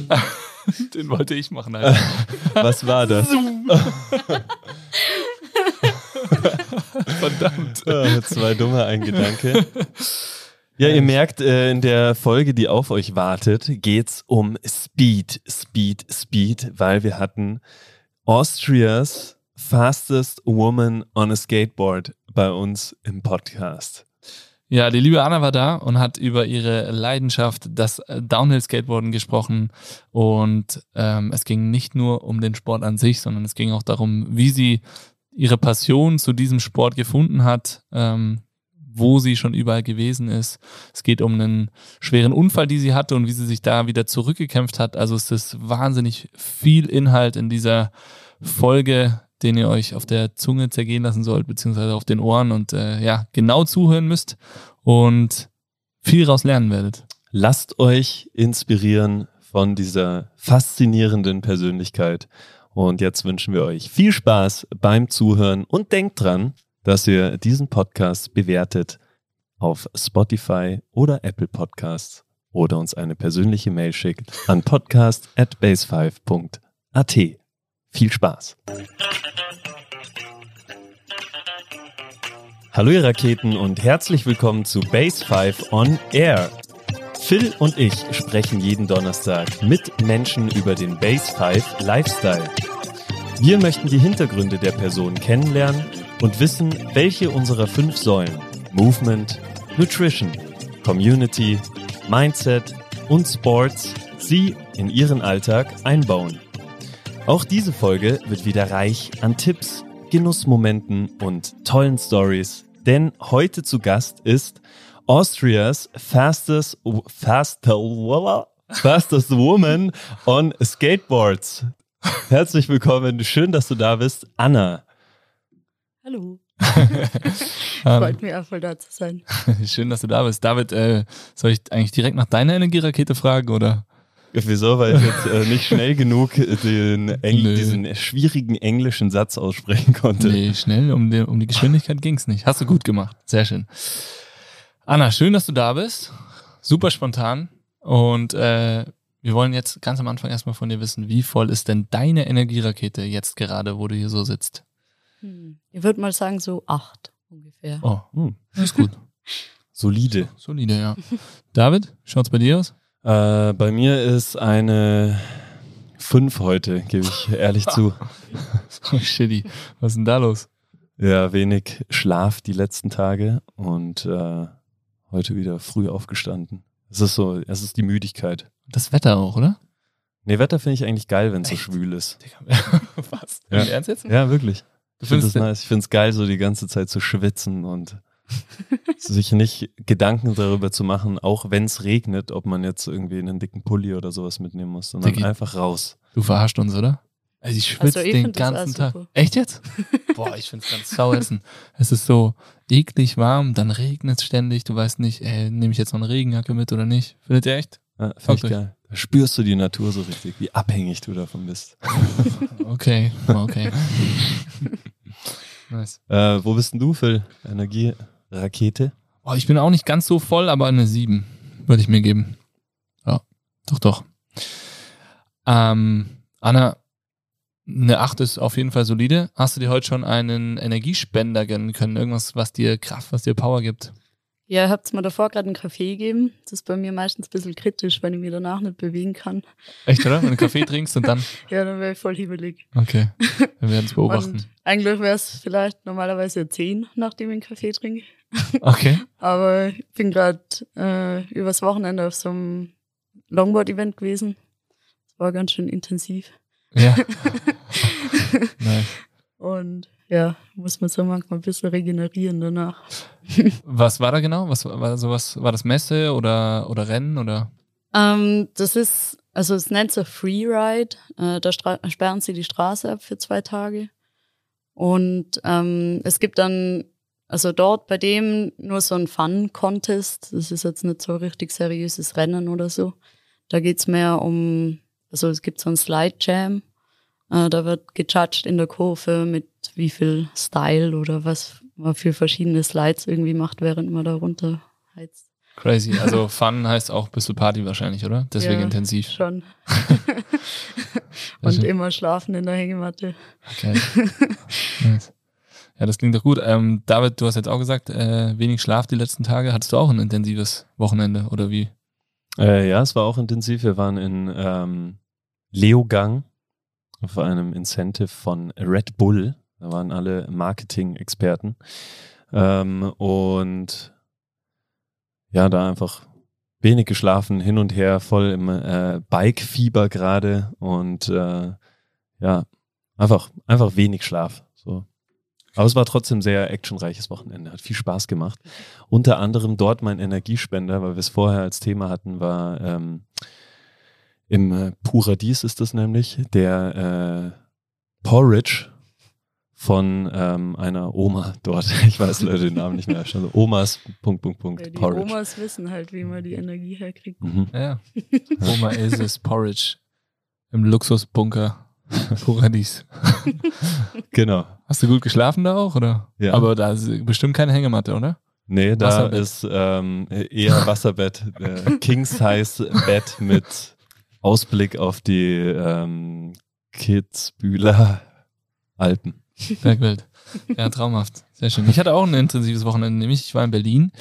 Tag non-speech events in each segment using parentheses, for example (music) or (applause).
(laughs) Den wollte ich machen. Alter. (laughs) Was war das? (laughs) Verdammt. Ah, Zwei dumme, ein Gedanke. Ja, ihr merkt, äh, in der Folge, die auf euch wartet, geht's um Speed, Speed, Speed, weil wir hatten Austrias fastest woman on a skateboard bei uns im Podcast. Ja, die liebe Anna war da und hat über ihre Leidenschaft, das äh, Downhill-Skateboarden gesprochen. Und ähm, es ging nicht nur um den Sport an sich, sondern es ging auch darum, wie sie ihre Passion zu diesem Sport gefunden hat, ähm, wo sie schon überall gewesen ist. Es geht um einen schweren Unfall, die sie hatte und wie sie sich da wieder zurückgekämpft hat. Also es ist wahnsinnig viel Inhalt in dieser Folge, den ihr euch auf der Zunge zergehen lassen sollt, beziehungsweise auf den Ohren und äh, ja, genau zuhören müsst und viel raus lernen werdet. Lasst euch inspirieren von dieser faszinierenden Persönlichkeit. Und jetzt wünschen wir euch viel Spaß beim Zuhören und denkt dran, dass ihr diesen Podcast bewertet auf Spotify oder Apple Podcasts oder uns eine persönliche Mail schickt an podcast at base5.at. Viel Spaß! Hallo ihr Raketen und herzlich willkommen zu Base 5 on Air. Phil und ich sprechen jeden Donnerstag mit Menschen über den Base 5 Lifestyle. Wir möchten die Hintergründe der Person kennenlernen und wissen, welche unserer fünf Säulen Movement, Nutrition, Community, Mindset und Sports sie in ihren Alltag einbauen. Auch diese Folge wird wieder reich an Tipps, Genussmomenten und tollen Stories, denn heute zu Gast ist Austrias fastest, fast, fastest woman on skateboards. Herzlich willkommen, schön, dass du da bist, Anna. Hallo. (laughs) Freut mich auch voll da zu sein. (laughs) Schön, dass du da bist. David, äh, soll ich eigentlich direkt nach deiner Energierakete fragen oder? Wieso? Weil ich (laughs) jetzt äh, nicht schnell genug den Engl Nö. diesen schwierigen englischen Satz aussprechen konnte. Nee, schnell, um die, um die Geschwindigkeit ging's nicht. Hast du gut gemacht. Sehr schön. Anna, schön, dass du da bist. Super spontan. Und äh, wir wollen jetzt ganz am Anfang erstmal von dir wissen, wie voll ist denn deine Energierakete jetzt gerade, wo du hier so sitzt? Hm. Ich würde mal sagen, so acht ungefähr. Oh, Hm, ist gut. (laughs) solide. Solide, ja. David, schaut's bei dir aus? Äh, bei mir ist eine 5 heute, gebe ich ehrlich zu. (laughs) Oh, shitty. Was ist denn da los? Ja, wenig Schlaf die letzten Tage und äh, heute wieder früh aufgestanden. Es ist so, es ist die Müdigkeit. Das Wetter auch, oder? Nee, Wetter finde ich eigentlich geil, wenn es so schwül ist. (laughs) Was? Ja. Ernst jetzt? Ja, wirklich. Du Ich finde es nice. Ich finde es geil, so die ganze Zeit zu schwitzen und (laughs) sich nicht Gedanken darüber zu machen, auch wenn es regnet, ob man jetzt irgendwie einen dicken Pulli oder sowas mitnehmen muss, sondern Diggi. einfach raus. Du verarscht uns, oder? Also ich schwitze Also den find ganzen Tag. super. Echt jetzt? (laughs) Boah, ich finde es ganz sau essen. Es ist so eklig warm, dann regnet es ständig. Du weißt nicht, ey, nehme ich jetzt noch eine Regenjacke mit oder nicht? Findet ihr echt? Ja, Finde Fuck ich geil. Da spürst du die Natur so richtig, wie abhängig du davon bist. (laughs) Okay, okay. nice. Äh, wo bist denn du, Phil? Energierakete? Boah, ich bin auch nicht ganz so voll, aber eine 7 würde ich mir geben. Ja, doch, doch. Ähm, Anna, eine 8 ist auf jeden Fall solide. Hast du dir heute schon einen Energiespender gönnen können? Irgendwas, was dir Kraft, was dir Power gibt? Ja, ihr habt mir davor gerade einen Kaffee gegeben. Das ist bei mir meistens ein bisschen kritisch, wenn ich mich danach nicht bewegen kann. Echt, oder? Wenn du Kaffee (laughs) trinkst und dann. Ja, dann wäre ich voll hibbelig. Okay. Wir werden es (laughs) beobachten. Und eigentlich wäre es vielleicht normalerweise 10, nachdem ich einen Kaffee trinke. Okay. (laughs) Aber ich bin gerade äh, übers Wochenende auf so einem Longboard-Event gewesen. Das war ganz schön intensiv. Ja. (laughs) nice. Und ja, muss man so manchmal ein bisschen regenerieren danach. (laughs) Was war da genau? Was war sowas? War das Messe oder, oder Rennen oder? Ähm, das ist, also es nennt sich Freeride. Äh, da sperren sie die Straße ab für zwei Tage. Und ähm, es gibt dann, also dort bei dem nur so ein Fun-Contest. Das ist jetzt nicht so richtig seriöses Rennen oder so. Da geht's mehr um, also es gibt so ein Slide Jam. Äh, da wird gejudged in der Kurve mit wie viel Style oder was man für verschiedene Slides irgendwie macht, während man da runterheizt. Crazy. Also (laughs) Fun heißt auch ein bisschen Party wahrscheinlich, oder? Deswegen Ja, intensiv. Schon. (laughs) Also- Und immer schlafen in der Hängematte. Okay. nice. Ja, das klingt doch gut. Ähm, David, du hast jetzt auch gesagt, äh, wenig Schlaf die letzten Tage. Hattest du auch ein intensives Wochenende oder wie? Äh, ja, es war auch intensiv. Wir waren in ähm, Leogang auf einem Incentive von Red Bull. Da waren alle Marketing-Experten. Ähm, und ja, da einfach wenig geschlafen, hin und her, voll im äh, Bike-Fieber gerade und äh, ja, einfach, einfach wenig Schlaf. Aber es war trotzdem sehr actionreiches Wochenende, hat viel Spaß gemacht. Unter anderem dort mein Energiespender, weil wir es vorher als Thema hatten, war ähm, im äh, Paradies ist das nämlich, der äh, Porridge von ähm, einer Oma dort. (laughs) Ich weiß leider den Namen nicht mehr. Also Omas, Punkt, Punkt, Punkt, Ja, die Porridge. Omas wissen halt, wie man die Energie herkriegt. Mhm. Ja. (laughs) Oma Ilses Porridge im Luxusbunker (laughs) Paradies. (laughs) Genau. Hast du gut geschlafen da auch, oder? Ja. Aber da ist bestimmt keine Hängematte, oder? Nee, da Wasserbett. ist ähm, eher Wasserbett, äh, King-Size-Bett mit Ausblick auf die ähm, Kitzbühler Alpen. Bergwelt. Ja, traumhaft. Sehr schön. Ich hatte auch ein intensives Wochenende, nämlich ich war in Berlin.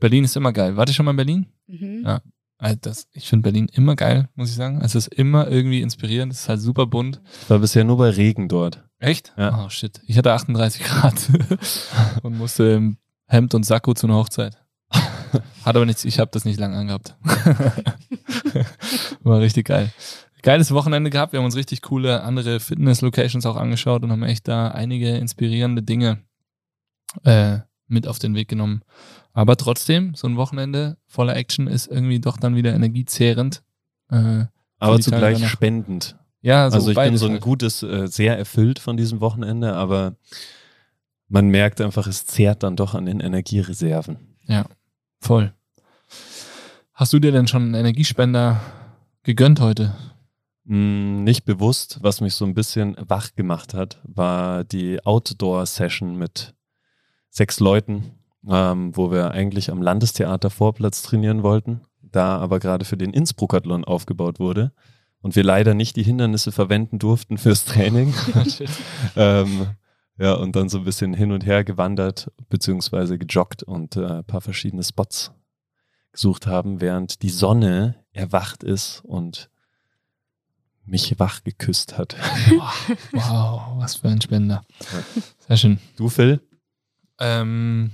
Berlin ist immer geil. Wart ihr schon mal in Berlin? Mhm. Ja. Also das, ich finde Berlin immer geil, muss ich sagen. Es ist immer irgendwie inspirierend. Es ist halt super bunt. Ich war bisher nur bei Regen dort. Echt? Ja. Oh shit. Ich hatte 38 Grad (laughs) und musste im Hemd und Sakko zu einer Hochzeit. Hat aber nichts, ich habe das nicht lange angehabt. (laughs) War richtig geil. Geiles Wochenende gehabt. Wir haben uns richtig coole andere Fitness-Locations auch angeschaut und haben echt da einige inspirierende Dinge äh, mit auf den Weg genommen. Aber trotzdem, so ein Wochenende voller Action ist irgendwie doch dann wieder energiezehrend. Äh, Aber zugleich danach. spendend. ja, so also ich bin so ein halt. gutes, äh, sehr erfüllt von diesem Wochenende, aber man merkt einfach, es zehrt dann doch an den Energiereserven. Voll. Hast du dir denn schon einen Energiespender gegönnt heute? Mm, Nicht bewusst, was mich so ein bisschen wach gemacht hat, war die Outdoor-Session mit sechs Leuten, ähm, wo wir eigentlich am Landestheater Vorplatz trainieren wollten, da aber gerade für den Innsbruckathlon aufgebaut wurde und wir leider nicht die Hindernisse verwenden durften fürs Training. (laughs) (laughs) ähm, ja, und dann so ein bisschen hin und her gewandert, beziehungsweise gejoggt und äh, ein paar verschiedene Spots gesucht haben, während die Sonne erwacht ist und mich wach geküsst hat. wow, (laughs) wow, was für ein Spender. Sehr schön. Du, Phil? Ähm,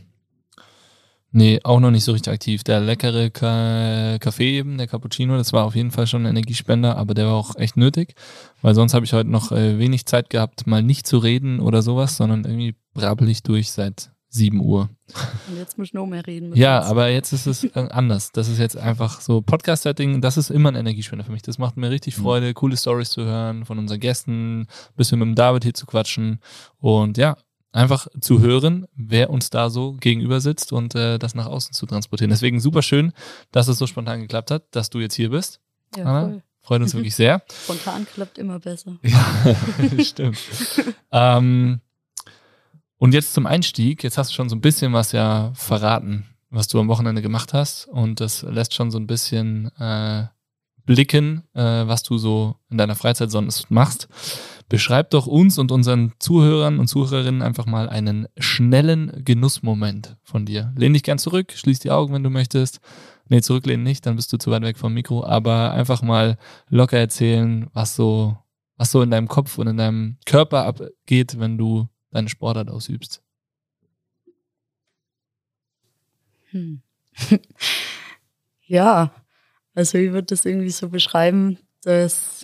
nee, auch noch nicht so richtig aktiv. Der leckere Ka Kaffee eben, der Cappuccino, das war auf jeden Fall schon ein Energiespender, aber der war auch echt nötig, weil sonst habe ich heute noch äh, wenig Zeit gehabt, mal nicht zu reden oder sowas, sondern irgendwie brabbel ich durch seit 7 Uhr. Und jetzt muss ich noch mehr reden. Ja, uns. aber jetzt ist es äh, anders. Das ist jetzt einfach so Podcast-Setting, das ist immer ein Energiespender für mich. Das macht mir richtig Mhm. Freude, coole Stories zu hören von unseren Gästen, ein bisschen mit dem David hier zu quatschen und ja, einfach zu hören, wer uns da so gegenüber sitzt und äh, das nach außen zu transportieren. Deswegen super schön, dass es so spontan geklappt hat, dass du jetzt hier bist. ja, Anna? voll. Freut uns wirklich sehr. (laughs) Spontan klappt immer besser. (laughs) Ja, (laughs) stimmt. ähm, und jetzt zum Einstieg. Jetzt hast du schon so ein bisschen was ja verraten, was du am Wochenende gemacht hast. Und das lässt schon so ein bisschen äh, blicken, äh, was du so in deiner Freizeit sonst machst. Beschreib doch uns und unseren Zuhörern und Zuhörerinnen einfach mal einen schnellen Genussmoment von dir. Lehn dich gern zurück, schließ die Augen, wenn du möchtest. Nee, zurücklehnen nicht, dann bist du zu weit weg vom Mikro, aber einfach mal locker erzählen, was so, was so in deinem Kopf und in deinem Körper abgeht, wenn du deine Sportart ausübst. Hm. (laughs) ja, also ich würde das irgendwie so beschreiben, dass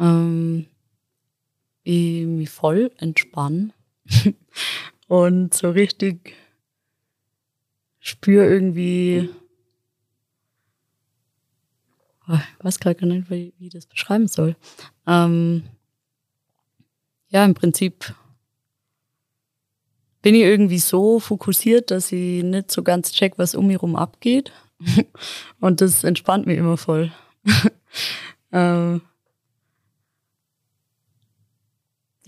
ähm, ich mich voll entspanne (laughs) und so richtig spüre irgendwie, Oh, ich weiß gerade gar nicht, wie, ich das beschreiben soll. Ähm, ja, im Prinzip bin ich irgendwie so fokussiert, dass ich nicht so ganz check, was um mich rum abgeht. (laughs) Und das entspannt mich immer voll. (laughs) ähm,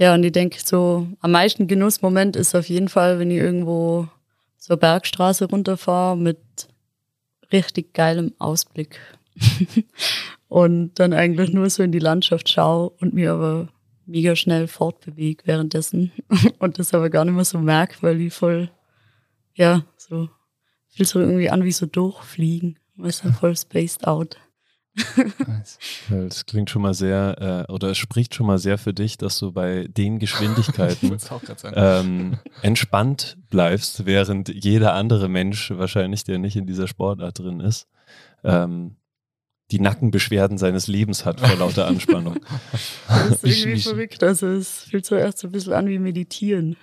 ja, und ich denke so, am meisten Genussmoment ist auf jeden Fall, wenn ich irgendwo zur Bergstraße runterfahre mit richtig geilem Ausblick. (laughs) und dann eigentlich nur so in die Landschaft schaue und mir aber mega schnell fortbewege währenddessen (laughs) und das aber gar nicht mehr so merke, weil die voll, ja, so, fühlt so irgendwie an wie so durchfliegen. Weißt du, voll spaced out. Nice. Das klingt schon mal sehr, äh, oder es spricht schon mal sehr für dich, dass du bei den Geschwindigkeiten (laughs) ähm, entspannt bleibst, während jeder andere Mensch wahrscheinlich, der nicht in dieser Sportart drin ist, ähm, die Nackenbeschwerden seines Lebens hat vor lauter Anspannung. das ist (laughs) irgendwie verrückt. Also es fühlt so erst so ein bisschen an wie Meditieren.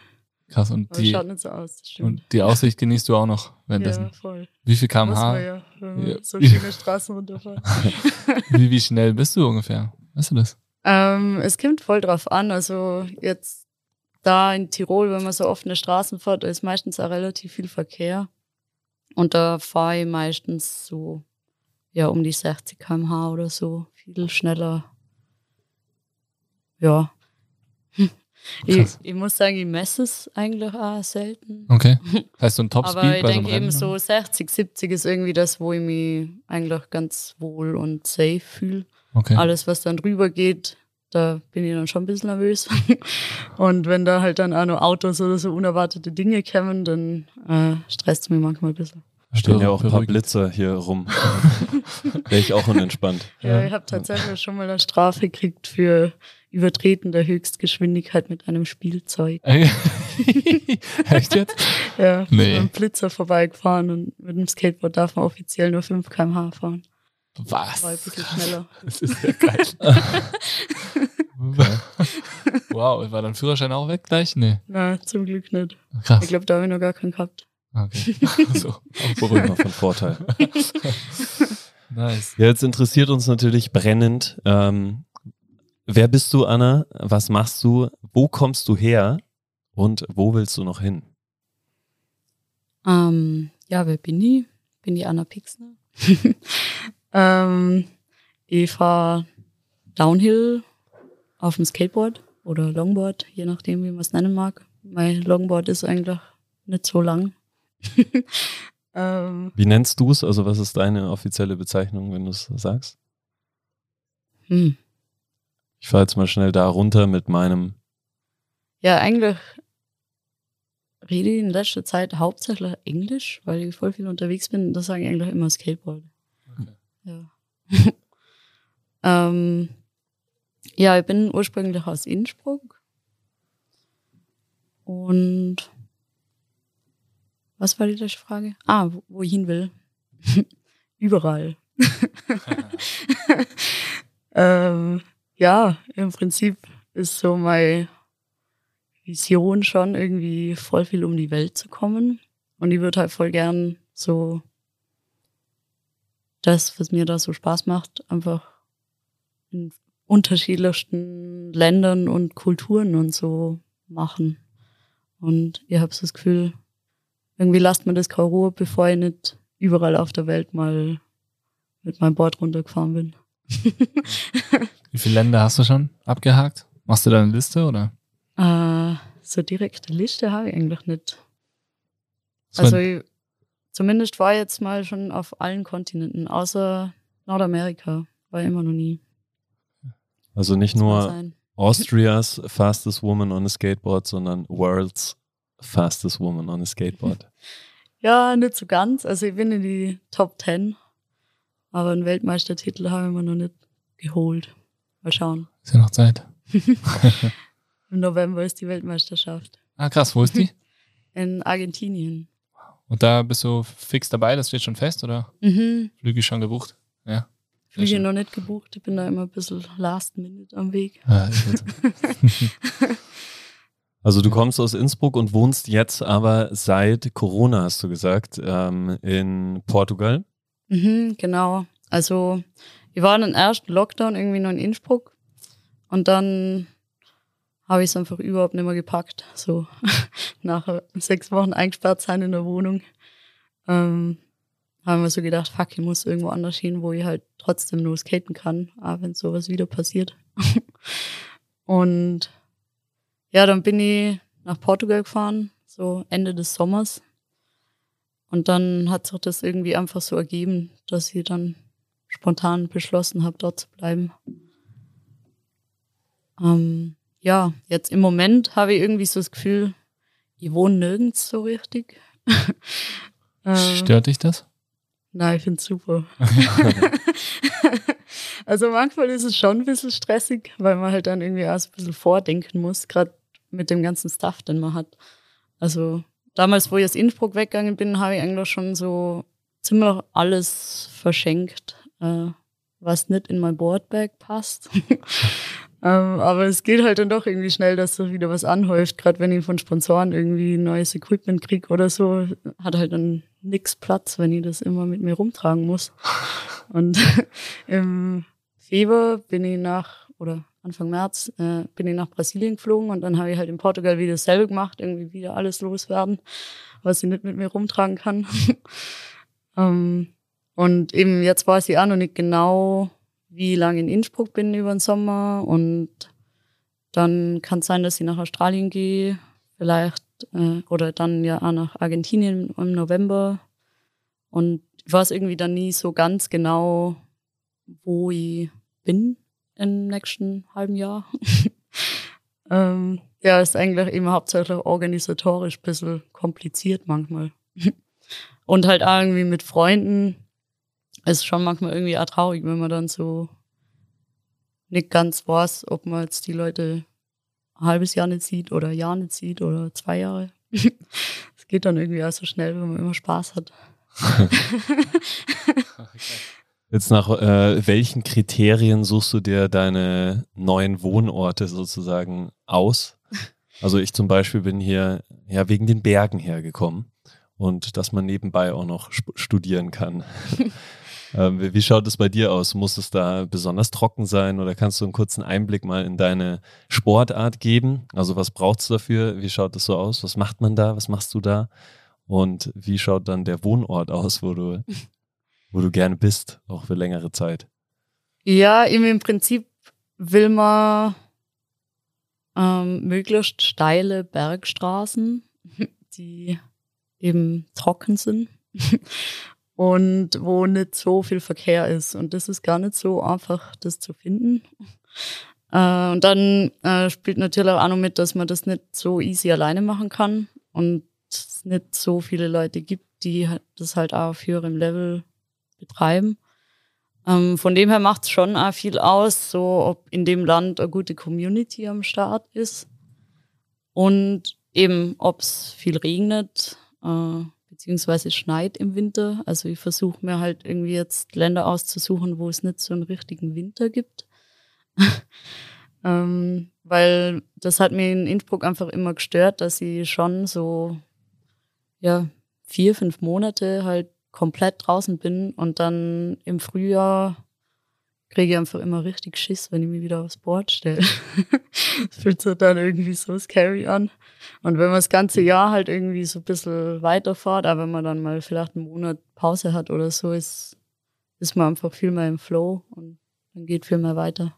Krass, und die, schaut nicht so aus, und die Aussicht genießt du auch noch währenddessen. Ja, voll. Wie viel kmh? Ja, wenn ja. so schöne (laughs) Straßen runterfahren. (laughs) wie, wie schnell bist du ungefähr? Weißt du das? Ähm, es kommt voll drauf an. Also jetzt da in Tirol, wenn man so offene Straßen fährt, ist meistens auch relativ viel Verkehr. Und da fahre ich meistens so ja um die 60 km/h oder so, viel schneller. Ja. Ich, ich, muss sagen, ich messe es eigentlich auch selten. Okay. (laughs) Heißt so ein Topspeed Aber ich bei denke so eben so 60, 70 ist irgendwie das, wo ich mich eigentlich ganz wohl und safe fühle. Okay. Alles, was dann drüber geht, da bin ich dann schon ein bisschen nervös. (laughs) und wenn da halt dann auch noch Autos oder so unerwartete Dinge kommen, dann äh, stresst es mich manchmal ein bisschen. Stehen ja auch ein paar Blitzer hier rum. (laughs) Wäre ich auch unentspannt. Ja, ich habe tatsächlich schon mal eine Strafe gekriegt für Übertreten der Höchstgeschwindigkeit mit einem Spielzeug. (laughs) Echt jetzt? ja, nee. mit einem Blitzer vorbeigefahren und mit dem Skateboard darf man offiziell nur 5 km/h fahren. Was? War ein bisschen schneller. (laughs) Das ist ja geil. (laughs) wow, war dein Führerschein auch weg gleich? Nee. Na, zum Glück nicht. Krass. Ich glaube, da habe ich noch gar keinen gehabt. Okay. so. Auch beruhigend von Vorteil. nice. Ja, jetzt interessiert uns natürlich brennend, ähm, wer bist du, Anna? Was machst du? Wo kommst du her? Und wo willst du noch hin? Ähm, ja, wer bin ich? Bin die Anna Pixner. (laughs) ähm, ich fahre Downhill auf dem Skateboard oder Longboard, je nachdem, wie man es nennen mag. Mein Longboard ist eigentlich nicht so lang. (laughs) ähm, Wie nennst du es? Also was ist deine offizielle Bezeichnung, wenn du es sagst? Hm. Ich fahre jetzt mal schnell da runter mit meinem. Ja, eigentlich rede ich in letzter Zeit hauptsächlich Englisch, weil ich voll viel unterwegs bin. Das sage ich eigentlich immer Skateboard. Okay. Ja. (laughs) ähm, ja, ich bin ursprünglich aus Innsbruck. Und was war die letzte Frage? Ah, wo, wo ich hin will. (laughs) Überall. (laughs) ähm, ja, im Prinzip ist so meine Vision schon irgendwie voll viel um die Welt zu kommen. Und ich würde halt voll gern so das, was mir da so Spaß macht, einfach in unterschiedlichsten Ländern und Kulturen und so machen. Und ihr habt das Gefühl, irgendwie lasst mir das keine Ruhe, bevor ich nicht überall auf der Welt mal mit meinem Board runtergefahren bin. (laughs) Wie viele Länder hast du schon abgehakt? Machst du da eine Liste oder? Äh, so direkte Liste habe ich eigentlich nicht. So also ich, zumindest war ich jetzt mal schon auf allen Kontinenten, außer Nordamerika, war ich immer noch nie. Also nicht nur Austrias fastest woman on a skateboard, sondern world's fastest woman on a skateboard? (laughs) Ja, nicht so ganz. Also ich bin in die Top 10, aber einen Weltmeistertitel habe ich mir noch nicht geholt. Mal schauen. Ist ja noch Zeit. (laughs) (laughs) Im November ist die Weltmeisterschaft. Ah, krass. Wo ist die? (laughs) In Argentinien. Und da bist du fix dabei? Das steht schon fest, oder? Mhm. Flüge schon gebucht? Ja. Flüge noch nicht gebucht. Ich bin da immer ein bisschen last minute am Weg. Ah, Also du kommst aus Innsbruck und wohnst jetzt aber seit Corona, hast du gesagt, ähm, in Portugal. Mhm, genau. Also ich war in den ersten Lockdown irgendwie noch in Innsbruck und dann habe ich es einfach überhaupt nicht mehr gepackt. So (laughs) nach sechs Wochen eingesperrt sein in der Wohnung. Ähm, haben wir so gedacht, fuck, ich muss irgendwo anders hin, wo ich halt trotzdem nur skaten kann, auch wenn sowas wieder passiert. (laughs) und ja, dann bin ich nach Portugal gefahren, so Ende des Sommers. Und dann hat sich das irgendwie einfach so ergeben, dass ich dann spontan beschlossen habe, dort zu bleiben. Ähm, ja, jetzt im Moment habe ich irgendwie so das Gefühl, ich wohne nirgends so richtig. (laughs) äh, Stört dich das? Nein, ich finde es super. (laughs) also manchmal ist es schon ein bisschen stressig, weil man halt dann irgendwie auch so ein bisschen vordenken muss, gerade mit dem ganzen Stuff, den man hat. Also damals, wo ich aus Innsbruck weggegangen bin, habe ich eigentlich schon so ziemlich alles verschenkt, äh, was nicht in mein Boardbag passt. (laughs) ähm, aber es geht halt dann doch irgendwie schnell, dass so wieder was anhäuft. Gerade wenn ich von Sponsoren irgendwie neues Equipment kriege oder so, hat halt dann nix Platz, wenn ich das immer mit mir rumtragen muss. (laughs) Und (laughs) im Februar bin ich nach, oder Anfang März, äh, bin ich nach Brasilien geflogen und dann habe ich halt in Portugal wieder dasselbe gemacht, irgendwie wieder alles loswerden, was ich nicht mit mir rumtragen kann. ähm, und eben jetzt weiß ich auch noch nicht genau, wie lange in Innsbruck bin über den Sommer und dann kann es sein, dass ich nach Australien gehe, vielleicht äh, oder dann ja auch nach Argentinien im November. Und ich weiß irgendwie dann nie so ganz genau, wo ich bin im nächsten halben Jahr. (laughs) ähm, ja, ist eigentlich immer hauptsächlich organisatorisch ein bisschen kompliziert manchmal. (laughs) Und halt auch irgendwie mit Freunden ist schon manchmal irgendwie auch traurig, wenn man dann so nicht ganz weiß, ob man jetzt die Leute ein halbes Jahr nicht sieht oder ein Jahr nicht sieht oder zwei Jahre. (laughs) Es geht dann irgendwie auch so schnell, wenn man immer Spaß hat. (laughs) Jetzt nach äh, welchen Kriterien suchst du dir deine neuen Wohnorte sozusagen aus? Also ich zum Beispiel bin hier ja wegen den Bergen hergekommen und dass man nebenbei auch noch studieren kann. (laughs) ähm, wie schaut es bei dir aus? Muss es da besonders trocken sein oder kannst du einen kurzen Einblick mal in deine Sportart geben? Also was braucht es dafür? Wie schaut es so aus? Was macht man da? Was machst du da? Und wie schaut dann der Wohnort aus, wo du wo du gerne bist, auch für längere Zeit? Ja, im Prinzip will man ähm, möglichst steile Bergstraßen, (laughs) die eben trocken sind (laughs) und wo nicht so viel Verkehr ist. Und das ist gar nicht so einfach, das zu finden. (laughs) Äh, und dann äh, spielt natürlich auch noch mit, dass man das nicht so easy alleine machen kann und es nicht so viele Leute gibt, die das halt auch auf höherem Level betreiben. Ähm, von dem her macht es schon auch viel aus, so ob in dem Land eine gute Community am Start ist und eben ob es viel regnet äh, beziehungsweise schneit im Winter. Also ich versuche mir halt irgendwie jetzt Länder auszusuchen, wo es nicht so einen richtigen Winter gibt. (laughs) ähm, weil das hat mir in Innsbruck einfach immer gestört, dass ich schon so ja vier, fünf Monate halt komplett draußen bin und dann im Frühjahr kriege ich einfach immer richtig Schiss, wenn ich mich wieder aufs Board stelle. (laughs) das fühlt sich dann irgendwie so scary an. Und wenn man das ganze Jahr halt irgendwie so ein bisschen weiterfahrt, aber wenn man dann mal vielleicht einen Monat Pause hat oder so, ist, ist man einfach viel mehr im Flow und dann geht viel mehr weiter.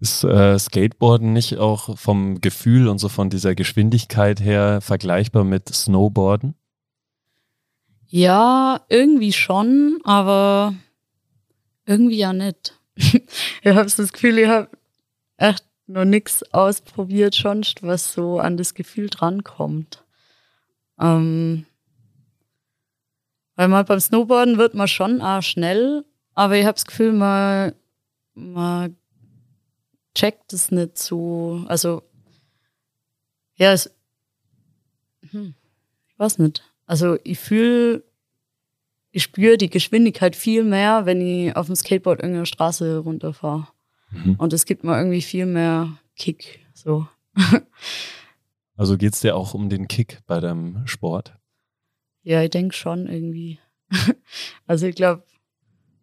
Ist äh, Skateboarden nicht auch vom Gefühl und so von dieser Geschwindigkeit her vergleichbar mit Snowboarden? Ja, irgendwie schon, aber irgendwie ja nicht. (laughs) ich habe das Gefühl, ich habe echt noch nichts ausprobiert, schon was so an das Gefühl drankommt. Ähm, weil man beim Snowboarden wird man schon auch schnell, aber ich habe das Gefühl, man, man checkt es nicht so. Also, ja, es, hm, ich weiß nicht. Also ich fühle, ich spüre die Geschwindigkeit viel mehr, wenn ich auf dem Skateboard irgendeine Straße runterfahre. Mhm. Und es gibt mir irgendwie viel mehr Kick. So. (laughs) Also geht es dir auch um den Kick bei deinem Sport? Ja, ich denke schon irgendwie. (laughs) Also ich glaube,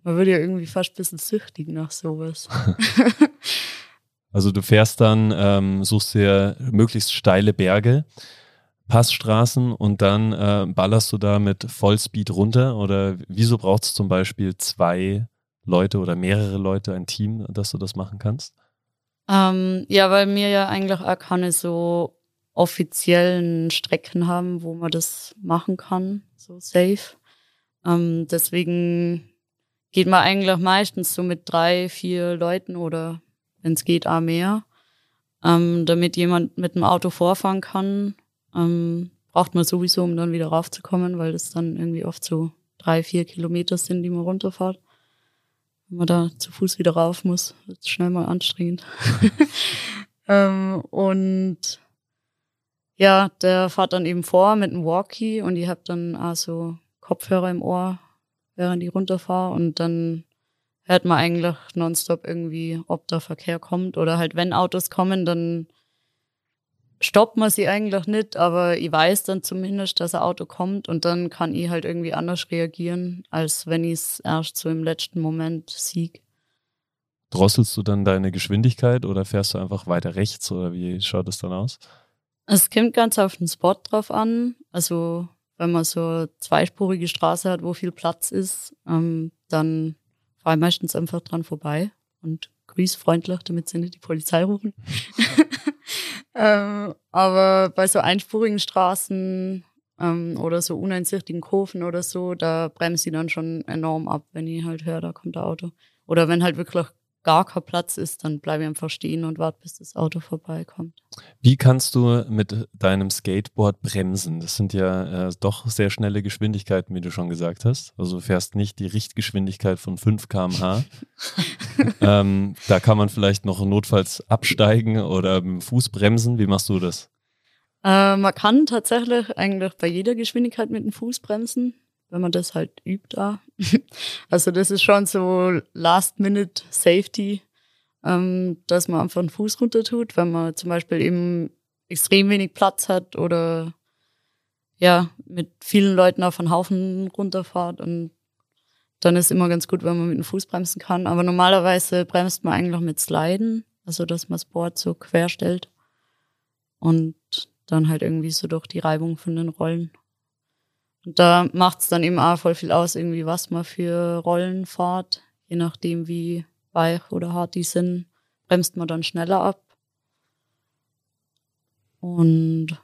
man würde ja irgendwie fast ein bisschen süchtig nach sowas. (laughs) Also du fährst dann, ähm, suchst dir möglichst steile Berge Passstraßen und dann äh, ballerst du da mit Vollspeed runter? Oder wieso braucht es zum Beispiel zwei Leute oder mehrere Leute, ein Team, dass du das machen kannst? Ähm, ja, weil wir ja eigentlich auch keine so offiziellen Strecken haben, wo man das machen kann, so safe. Ähm, deswegen geht man eigentlich meistens so mit drei, vier Leuten oder wenn es geht, auch mehr. Ähm, damit jemand mit dem Auto vorfahren kann, ähm, braucht man sowieso, um dann wieder raufzukommen, weil das dann irgendwie oft so drei, vier Kilometer sind, die man runterfährt. Wenn man da zu Fuß wieder rauf muss, wird es schnell mal anstrengend. (laughs) ähm, und ja, der fährt dann eben vor mit einem Walkie und ich habe dann auch so Kopfhörer im Ohr, während ich runterfahre und dann hört man eigentlich nonstop irgendwie, ob da Verkehr kommt oder halt wenn Autos kommen, dann stoppt man sie eigentlich nicht, aber ich weiß dann zumindest, dass ein Auto kommt und dann kann ich halt irgendwie anders reagieren, als wenn ich es erst so im letzten Moment sieg. Drosselst du dann deine Geschwindigkeit oder fährst du einfach weiter rechts oder wie schaut es dann aus? Es kommt ganz auf den Spot drauf an. Also wenn man so eine zweispurige Straße hat, wo viel Platz ist, ähm, dann fahre ich meistens einfach dran vorbei und grüße freundlich, damit sie nicht die Polizei rufen. (laughs) ähm, aber bei so einspurigen Straßen ähm, oder so uneinsichtigen Kurven oder so, da bremse ich dann schon enorm ab, wenn ich halt höre, da kommt ein Auto. Oder wenn halt wirklich gar kein Platz ist, dann bleibe ich einfach stehen und warte, bis das Auto vorbeikommt. Wie kannst du mit deinem Skateboard bremsen? Das sind ja äh, doch sehr schnelle Geschwindigkeiten, wie du schon gesagt hast. Also du fährst nicht die Richtgeschwindigkeit von 5 km/h. (laughs) ähm, da kann man vielleicht noch notfalls absteigen oder mit dem Fuß bremsen. Wie machst du das? Äh, man kann tatsächlich eigentlich bei jeder Geschwindigkeit mit dem Fuß bremsen wenn man das halt übt da. (laughs) also das ist schon so Last-Minute-Safety, ähm, dass man einfach einen Fuß runter tut, wenn man zum Beispiel eben extrem wenig Platz hat oder ja, mit vielen Leuten auf einen Haufen runterfahrt und dann ist immer ganz gut, wenn man mit dem Fuß bremsen kann. Aber normalerweise bremst man eigentlich mit Sliden, also dass man das Board so quer stellt und dann halt irgendwie so durch die Reibung von den Rollen und da macht es dann eben auch voll viel aus, irgendwie was man für Rollen fährt. Je nachdem, wie weich oder hart die sind, bremst man dann schneller ab. Und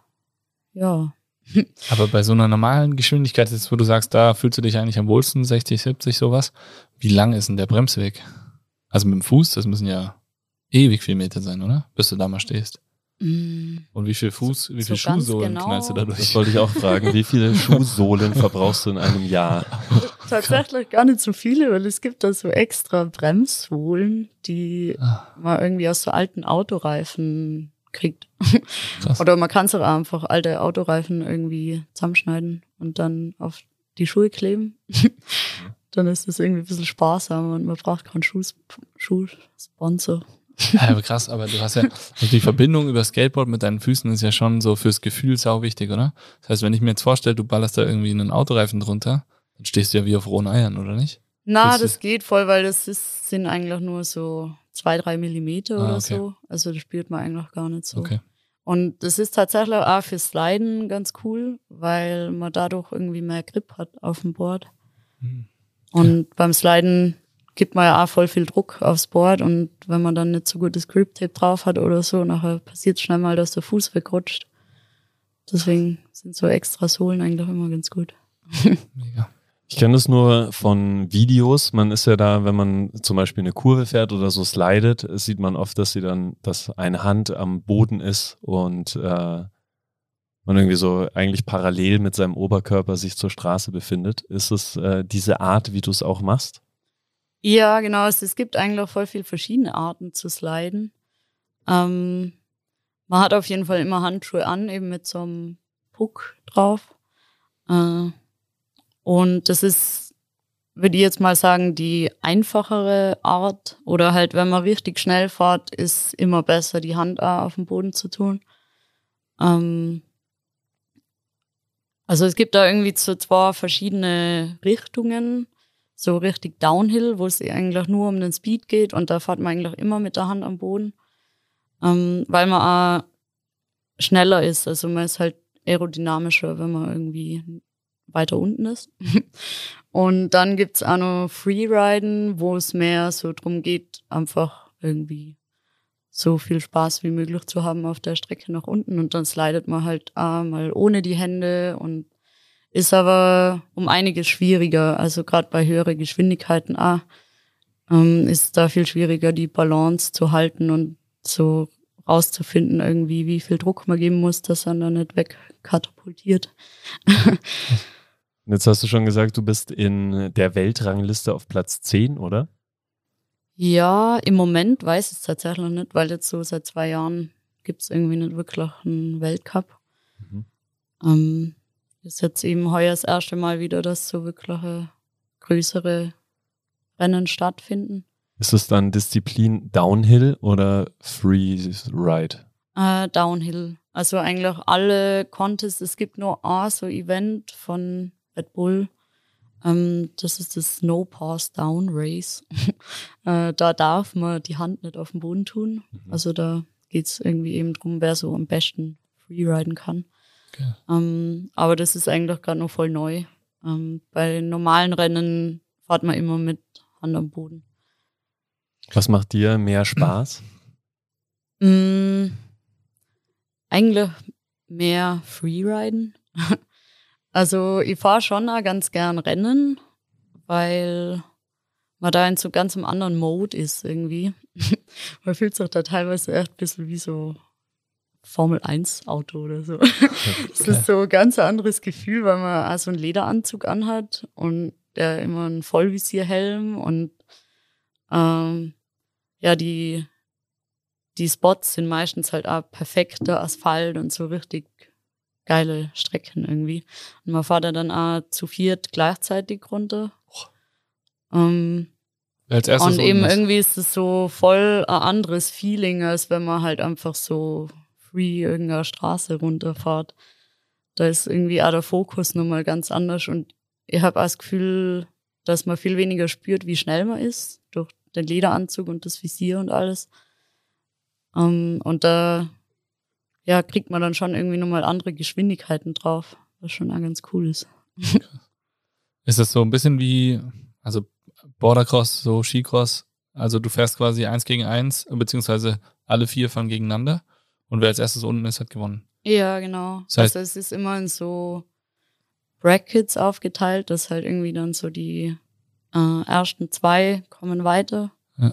ja. (laughs) Aber bei so einer normalen Geschwindigkeit, jetzt, wo du sagst, da fühlst du dich eigentlich am wohlsten, 60, 70, sowas, wie lang ist denn der Bremsweg? Also mit dem Fuß, das müssen ja ewig viele Meter sein, oder? Bis du da mal stehst. Mm. Und wie viel Fuß, wie viel so Schuhsohlen genau. knallst du dadurch? Das wollte ich auch fragen. Wie viele (laughs) Schuhsohlen verbrauchst du in einem Jahr? (laughs) Tatsächlich gar nicht so viele, weil es gibt da so extra Bremssohlen, die ah. man irgendwie aus so alten Autoreifen kriegt. Krass. Oder man kann es auch einfach alte Autoreifen irgendwie zusammenschneiden und dann auf die Schuhe kleben. (laughs) dann ist das irgendwie ein bisschen sparsamer und man braucht keinen Schuhsponsor. (laughs) Ja, krass, aber du hast ja also die Verbindung über Skateboard mit deinen Füßen ist ja schon so fürs Gefühl sau wichtig, oder? Das heißt, wenn ich mir jetzt vorstelle, du ballerst da irgendwie einen Autoreifen drunter, dann stehst du ja wie auf rohen Eiern, oder nicht? Na, das, das geht voll, weil das ist, sind eigentlich nur so zwei, drei Millimeter ah, oder okay. so. Also das spielt man eigentlich gar nicht so. Okay. Und das ist tatsächlich auch fürs Sliden ganz cool, weil man dadurch irgendwie mehr Grip hat auf dem Board. Hm. Und ja. beim Sliden gibt man ja auch voll viel Druck aufs Board und wenn man dann nicht so gutes Grip-Tape drauf hat oder so, nachher passiert schnell mal, dass der Fuß wegrutscht. Deswegen sind so extra Sohlen eigentlich immer ganz gut. (laughs) Mega. Ich kenne das nur von Videos. Man ist ja da, wenn man zum Beispiel eine Kurve fährt oder so slidet, sieht man oft, dass sie dann, dass eine Hand am Boden ist und äh, man irgendwie so eigentlich parallel mit seinem Oberkörper sich zur Straße befindet. Ist es äh, diese Art, wie du es auch machst? Ja, genau. Es, es gibt eigentlich auch voll viele verschiedene Arten zu sliden. Ähm, man hat auf jeden Fall immer Handschuhe an, eben mit so einem Puck drauf. Äh, und das ist, würde ich jetzt mal sagen, die einfachere Art. Oder halt, wenn man richtig schnell fährt, ist immer besser, die Hand auf dem Boden zu tun. Ähm, also es gibt da irgendwie so zwei verschiedene Richtungen so richtig Downhill, wo es eigentlich nur um den Speed geht und da fährt man eigentlich immer mit der Hand am Boden, ähm, weil man auch schneller ist. Also man ist halt aerodynamischer, wenn man irgendwie weiter unten ist. (laughs) und dann gibt's auch noch Freeriden, wo es mehr so drum geht, einfach irgendwie so viel Spaß wie möglich zu haben auf der Strecke nach unten und dann slidet man halt auch mal ohne die Hände und ist aber um einiges schwieriger. Also gerade bei höheren Geschwindigkeiten ah, ähm, ist da viel schwieriger, die Balance zu halten und so rauszufinden, irgendwie, wie viel Druck man geben muss, dass er dann nicht wegkatapultiert. (laughs) Jetzt hast du schon gesagt, du bist in der Weltrangliste auf Platz 10, oder? Ja, im Moment weiß ich es tatsächlich noch nicht, weil jetzt so seit zwei Jahren gibt es irgendwie nicht wirklich einen Weltcup. Mhm. Ähm, ist jetzt eben heuer das erste Mal wieder, dass so wirklich größere Rennen stattfinden. Ist es dann Disziplin Downhill oder Freeride? Äh, Downhill. Also eigentlich alle Contests. Es gibt nur ein so Event von Red Bull. Ähm, das ist das Snow Pass Down Race. (laughs) äh, da darf man die Hand nicht auf den Boden tun. Mhm. Also da geht es irgendwie eben darum, wer so am besten freeriden kann. Okay. Ähm, aber das ist eigentlich gerade noch voll neu. Ähm, bei normalen Rennen fährt man immer mit Hand am Boden. Was macht dir mehr Spaß? Mm, eigentlich mehr Freeriden. (laughs) also ich fahre schon auch ganz gern Rennen, weil man da in so ganz einem anderen Mode ist irgendwie. (laughs) man fühlt sich da teilweise echt ein bisschen wie so Formel 1 Auto oder so. (laughs) Es ist so ein ganz anderes Gefühl, weil man auch so einen Lederanzug anhat und der immer ein Vollvisierhelm und ähm, ja, die, die Spots sind meistens halt auch perfekter Asphalt und so richtig geile Strecken irgendwie. Und man fährt dann auch zu viert gleichzeitig runter. Oh. Ähm, Als erstes und eben irgendwie ist es so voll ein anderes Feeling, als wenn man halt einfach so free irgendeine Straße runterfahrt. Da ist irgendwie auch der Fokus nochmal ganz anders und ich habe auch das Gefühl, dass man viel weniger spürt, wie schnell man ist, durch den Lederanzug und das Visier und alles. Um, ähm, und da ja, kriegt man dann schon irgendwie nochmal andere Geschwindigkeiten drauf, was schon auch ganz cool ist. (laughs) Ist das so ein bisschen wie, also Bordercross, so Skicross, also du fährst quasi eins gegen eins, beziehungsweise alle vier fahren gegeneinander und wer als erstes unten ist, hat gewonnen. Ja, genau. Das heißt, also es ist immer in so Brackets aufgeteilt, dass halt irgendwie dann so die äh, ersten zwei kommen weiter. Ja.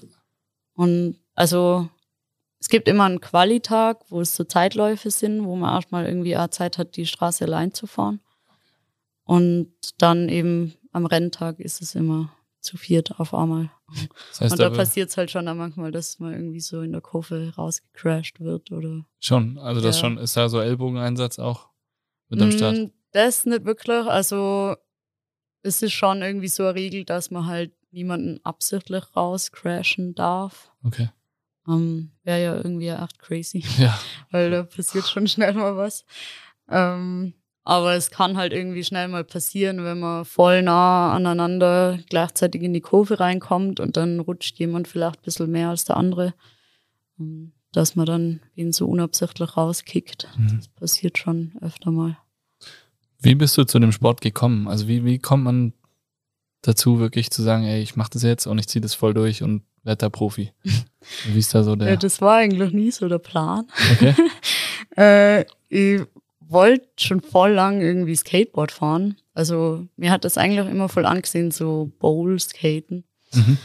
Und also es gibt immer einen Qualitag, wo es so Zeitläufe sind, wo man erstmal irgendwie auch Zeit hat, die Straße allein zu fahren. Und dann eben am Renntag ist es immer zu viert auf einmal. Das heißt und da passiert es halt schon manchmal, dass man irgendwie so in der Kurve rausgecrashed wird oder. Schon, also das ja. schon, ist da so Ellbogeneinsatz auch mit am Start? Mm, das nicht wirklich. Also es ist schon irgendwie so eine Regel, dass man halt niemanden absichtlich rauscrashen darf. Okay. Ähm, Wäre ja irgendwie echt crazy. Ja. (laughs) Weil da passiert schon schnell mal was. Ähm, aber es kann halt irgendwie schnell mal passieren, wenn man voll nah aneinander gleichzeitig in die Kurve reinkommt und dann rutscht jemand vielleicht ein bisschen mehr als der andere. Ähm, dass man dann ihn so unabsichtlich rauskickt. Mhm. Das passiert schon öfter mal. Wie bist du zu dem Sport gekommen? Also wie, wie kommt man dazu, wirklich zu sagen, ey, ich mache das jetzt und ich ziehe das voll durch und werde da Profi? (laughs) wie ist da so der? Ja, das war eigentlich nie so der Plan. Okay. (laughs) äh, ich wollte schon voll lang irgendwie Skateboard fahren. Also mir hat das eigentlich immer voll angesehen, so Bowl-Skaten. Mhm.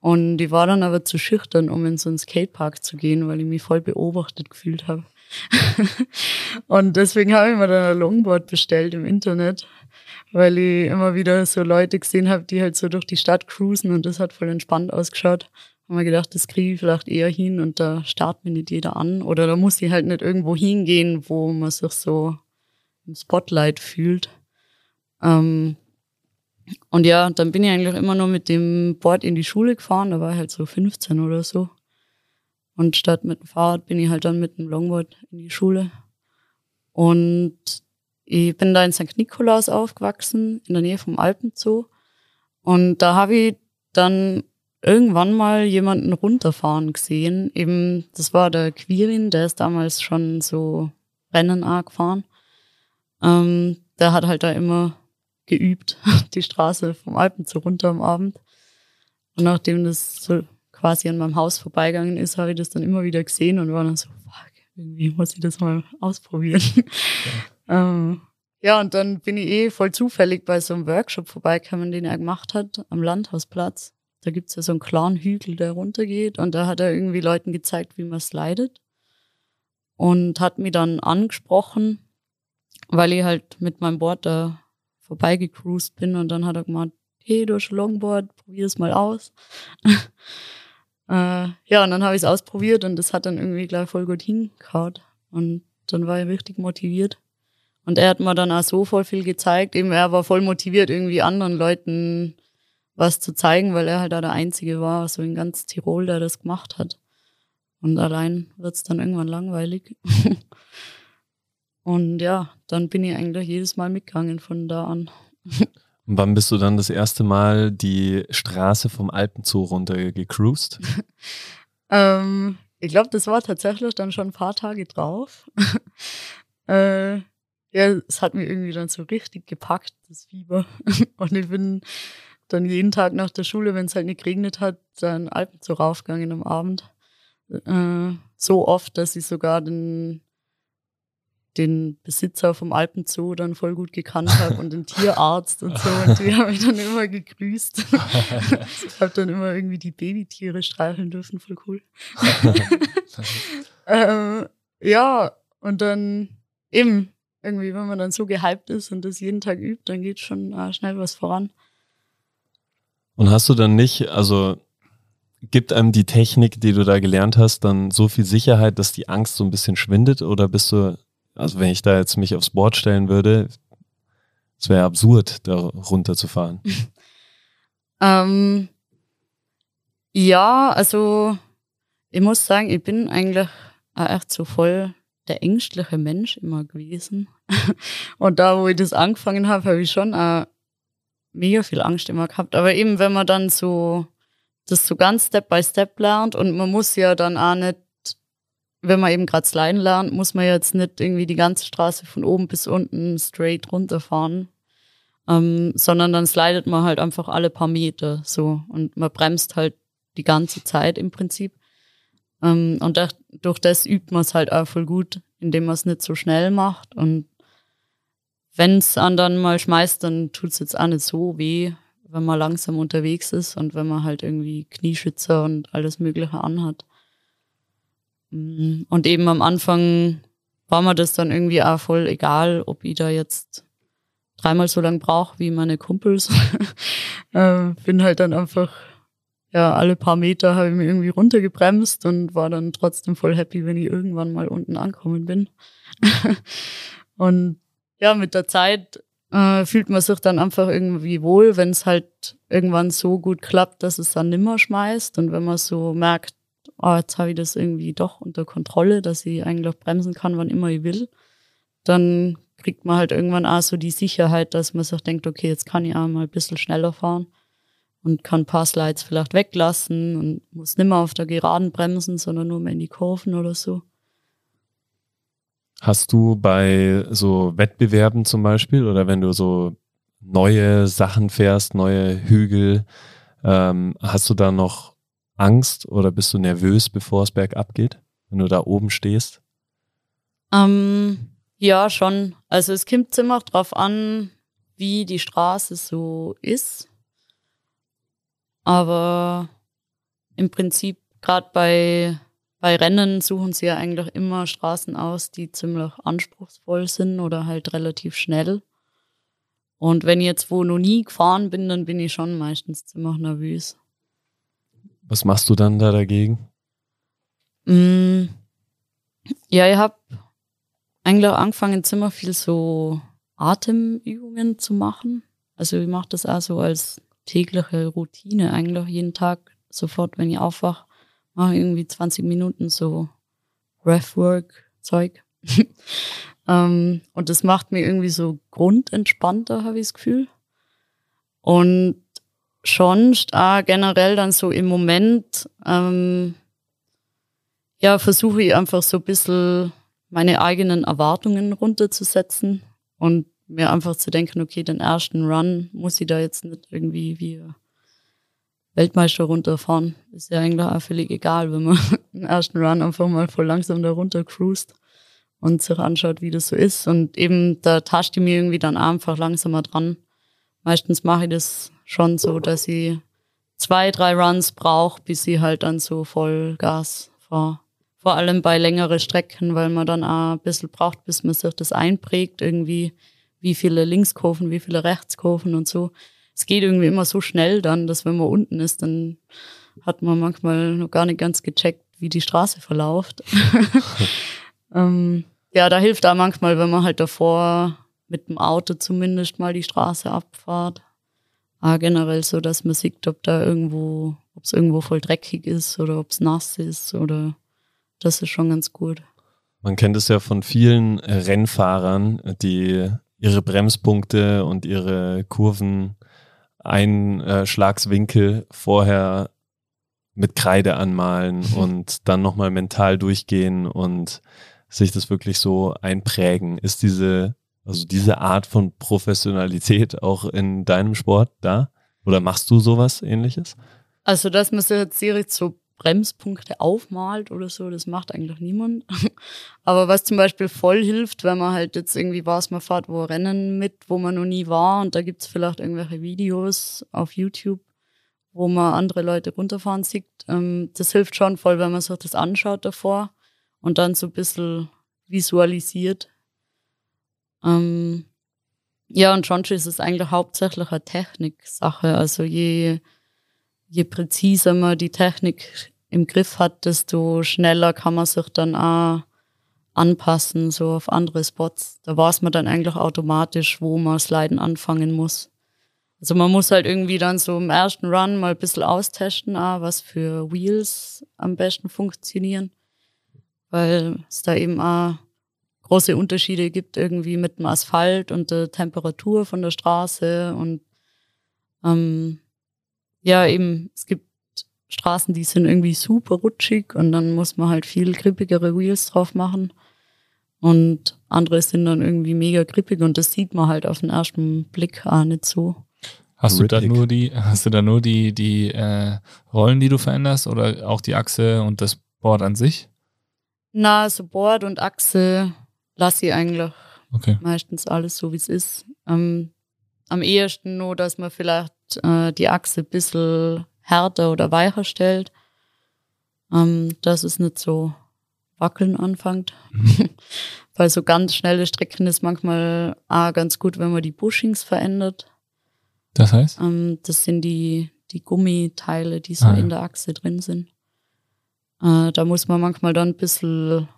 Und ich war dann aber zu schüchtern, um in so einen Skatepark zu gehen, weil ich mich voll beobachtet gefühlt habe. (laughs) und deswegen habe ich mir dann ein Longboard bestellt im Internet, weil ich immer wieder so Leute gesehen habe, die halt so durch die Stadt cruisen und das hat voll entspannt ausgeschaut. Haben wir gedacht, das kriege ich vielleicht eher hin und da startet mir nicht jeder an. Oder da muss ich halt nicht irgendwo hingehen, wo man sich so im Spotlight fühlt. Ähm, und ja, dann bin ich eigentlich immer nur mit dem Board in die Schule gefahren, da war ich halt so 15 oder so. Und statt mit dem Fahrrad bin ich halt dann mit dem Longboard in die Schule. Und ich bin da in St. Nikolaus aufgewachsen, in der Nähe vom Alpenzoo. Und da habe ich dann irgendwann mal jemanden runterfahren gesehen. Eben, das war der Quirin, der ist damals schon so Rennen A gefahren. Ähm, der hat halt da immer geübt, (laughs) die Straße vom Alpenzoo runter am Abend. Und nachdem das so quasi an meinem Haus vorbeigegangen ist, habe ich das dann immer wieder gesehen und war dann so, fuck, irgendwie muss ich das mal ausprobieren. (laughs) Ja, ähm, ja, und dann bin ich eh voll zufällig bei so einem Workshop vorbeigekommen, den er gemacht hat am Landhausplatz. Da gibt's ja so einen klaren Hügel, der runtergeht. Und da hat er irgendwie Leuten gezeigt, wie man slidet. Und hat mich dann angesprochen, weil ich halt mit meinem Board da vorbeigecruised bin. Und dann hat er gemeint, hey, du hast Longboard, probier es mal aus. (laughs) äh, ja, und dann habe ich es ausprobiert und das hat dann irgendwie gleich voll gut hingehauen. Und dann war ich richtig motiviert. Und er hat mir dann auch so voll viel gezeigt. Eben, er war voll motiviert, irgendwie anderen Leuten was zu zeigen, weil er halt da der Einzige war, so in ganz Tirol, der das gemacht hat. Und allein wird's dann irgendwann langweilig. (laughs) Und ja, dann bin ich eigentlich jedes Mal mitgegangen von da an. (laughs) Und wann bist du dann das erste Mal die Straße vom Alpenzoo runter gecruised? (laughs) ähm, ich glaube, das war tatsächlich dann schon ein paar Tage drauf. äh, ja, es hat mir irgendwie dann so richtig gepackt, das Fieber. Und ich bin dann jeden Tag nach der Schule, wenn es halt nicht geregnet hat, dann Alpenzoo raufgegangen am Abend. Äh, so oft, dass ich sogar den den Besitzer vom Alpenzoo dann voll gut gekannt habe und den (laughs) Tierarzt und so. Und die haben mich dann immer gegrüßt. (laughs) ich habe dann immer irgendwie die Babytiere streicheln dürfen, voll cool. (laughs) ähm, ja, und dann eben, irgendwie, wenn man dann so gehypt ist und das jeden Tag übt, dann geht schon äh, schnell was voran. Und hast du dann nicht, also gibt einem die Technik, die du da gelernt hast, dann so viel Sicherheit, dass die Angst so ein bisschen schwindet? Oder bist du also wenn ich da jetzt mich aufs Board stellen würde, es wäre absurd, da runterzufahren. (laughs) ähm, ja, also ich muss sagen, ich bin eigentlich auch echt so voll der ängstliche Mensch immer gewesen. (laughs) Und da, wo ich das angefangen habe, habe ich schon auch mega viel Angst immer gehabt. Aber eben, wenn man dann so das so ganz Step by Step lernt und man muss ja dann auch nicht wenn man eben gerade Sliden lernt, muss man jetzt nicht irgendwie die ganze Straße von oben bis unten straight runterfahren, ähm, sondern dann slidet man halt einfach alle paar Meter so und man bremst halt die ganze Zeit im Prinzip. Ähm, und da, durch das übt man es halt auch voll gut, indem man es nicht so schnell macht. Und wenn es dann mal schmeißt, dann tut es jetzt auch nicht so weh, wenn man langsam unterwegs ist und wenn man halt irgendwie Knieschützer und alles Mögliche anhat. Mhm. Und eben am Anfang war mir das dann irgendwie auch voll egal, ob ich da jetzt dreimal so lang brauche wie meine Kumpels. (laughs) äh, bin halt dann einfach, ja, alle paar Meter habe ich mich irgendwie runtergebremst und war dann trotzdem voll happy, wenn ich irgendwann mal unten ankommen bin. (laughs) und ja, mit der Zeit äh, fühlt man sich dann einfach irgendwie wohl, wenn es halt irgendwann so gut klappt, dass es dann nimmer schmeißt und wenn man so merkt, oh, jetzt habe ich das irgendwie doch unter Kontrolle, dass ich eigentlich bremsen kann, wann immer ich will, dann kriegt man halt irgendwann auch so die Sicherheit, dass man sich denkt, okay, jetzt kann ich auch mal ein bisschen schneller fahren und kann ein paar Slides vielleicht weglassen und muss nicht mehr auf der Geraden bremsen, sondern nur mehr in die Kurven oder so. Hast du bei so Wettbewerben zum Beispiel oder wenn du so neue Sachen fährst, neue Hügel, ähm, hast du da noch Angst oder bist du nervös, bevor es bergab geht, wenn du da oben stehst? Ähm, ja, schon. Also es kommt immer drauf an, wie die Straße so ist. Aber im Prinzip, gerade bei, bei Rennen, suchen sie ja eigentlich immer Straßen aus, die ziemlich anspruchsvoll sind oder halt relativ schnell. Und wenn ich jetzt wo noch nie gefahren bin, dann bin ich schon meistens ziemlich nervös. Was machst du dann da dagegen? Mm, ja, ich habe eigentlich auch angefangen, ziemlich viel so Atemübungen zu machen. Also ich mache das auch so als tägliche Routine eigentlich jeden Tag sofort, wenn ich aufwache, mache irgendwie 20 Minuten so Breathwork-Zeug. (laughs) ähm, und das macht mir irgendwie so grundentspannter, habe ich das Gefühl. Und schon auch generell dann so im Moment, ähm, ja, versuche ich einfach so ein bisschen meine eigenen Erwartungen runterzusetzen und mir einfach zu denken, okay, den ersten Run muss ich da jetzt nicht irgendwie wie Weltmeister runterfahren. Ist ja eigentlich auch völlig egal, wenn man (laughs) den ersten Run einfach mal voll langsam da runter cruist und sich anschaut, wie das so ist. Und eben da tascht die mir irgendwie dann einfach langsamer dran. Meistens mache ich das schon so, dass ich zwei, drei Runs brauche, bis ich halt dann so voll Gas fahre. Vor allem bei längeren Strecken, weil man dann auch ein bisschen braucht, bis man sich das einprägt, irgendwie, wie viele Linkskurven, wie viele Rechtskurven und so. Es geht irgendwie immer so schnell dann, dass wenn man unten ist, dann hat man manchmal noch gar nicht ganz gecheckt, wie die Straße verläuft. (laughs) ähm, ja, da hilft auch manchmal, wenn man halt davor mit dem Auto zumindest mal die Straße abfahrt. Aber generell so, dass man sieht, ob da irgendwo, ob es irgendwo voll dreckig ist oder ob es nass ist oder das ist schon ganz gut. Man kennt es ja von vielen Rennfahrern, die ihre Bremspunkte und ihre Kurven Einschlagswinkel vorher mit Kreide anmalen und dann nochmal mental durchgehen und sich das wirklich so einprägen. Ist diese, also diese Art von Professionalität auch in deinem Sport da? Oder machst du sowas ähnliches? Also, man sich jetzt direkt so Bremspunkte aufmalt oder so, das macht eigentlich niemand. (laughs) Aber was zum Beispiel voll hilft, wenn man halt jetzt irgendwie was, man fährt wo Rennen mit, wo man noch nie war und da gibt es vielleicht irgendwelche Videos auf YouTube, wo man andere Leute runterfahren sieht. Ähm, das hilft schon voll, wenn man sich das anschaut davor und dann so ein bisschen visualisiert. Ähm, ja, und schon ist es eigentlich hauptsächlich eine Techniksache. Also je, je präziser man die Technik im Griff hat, desto schneller kann man sich dann auch anpassen, so auf andere Spots. Da weiß man dann eigentlich automatisch, wo man das Leiden anfangen muss. Also man muss halt irgendwie dann so im ersten Run mal ein bisschen austesten, auch, was für Wheels am besten funktionieren weil es da eben auch große Unterschiede gibt irgendwie mit dem Asphalt und der Temperatur von der Straße und ähm, ja eben es gibt Straßen, die sind irgendwie super rutschig und dann muss man halt viel grippigere Wheels drauf machen und andere sind dann irgendwie mega grippig und das sieht man halt auf den ersten Blick auch nicht so. Hast du da nur die, hast du da nur die, die äh, Rollen, die du veränderst oder auch die Achse und das Board an sich? Na, so Board und Achse lasse ich eigentlich okay. meistens alles so, wie es ist. Ähm, am ehesten nur, dass man vielleicht äh, die Achse ein bisschen härter oder weicher stellt, ähm, dass es nicht so wackeln anfängt. Mhm. (laughs) Weil so ganz schnelle Strecken ist manchmal auch ganz gut, wenn man die Bushings verändert. Das heißt? Ähm, das sind die, die Gummiteile, die so ah, ja. in der Achse drin sind. Äh, da muss man manchmal dann ein bisschen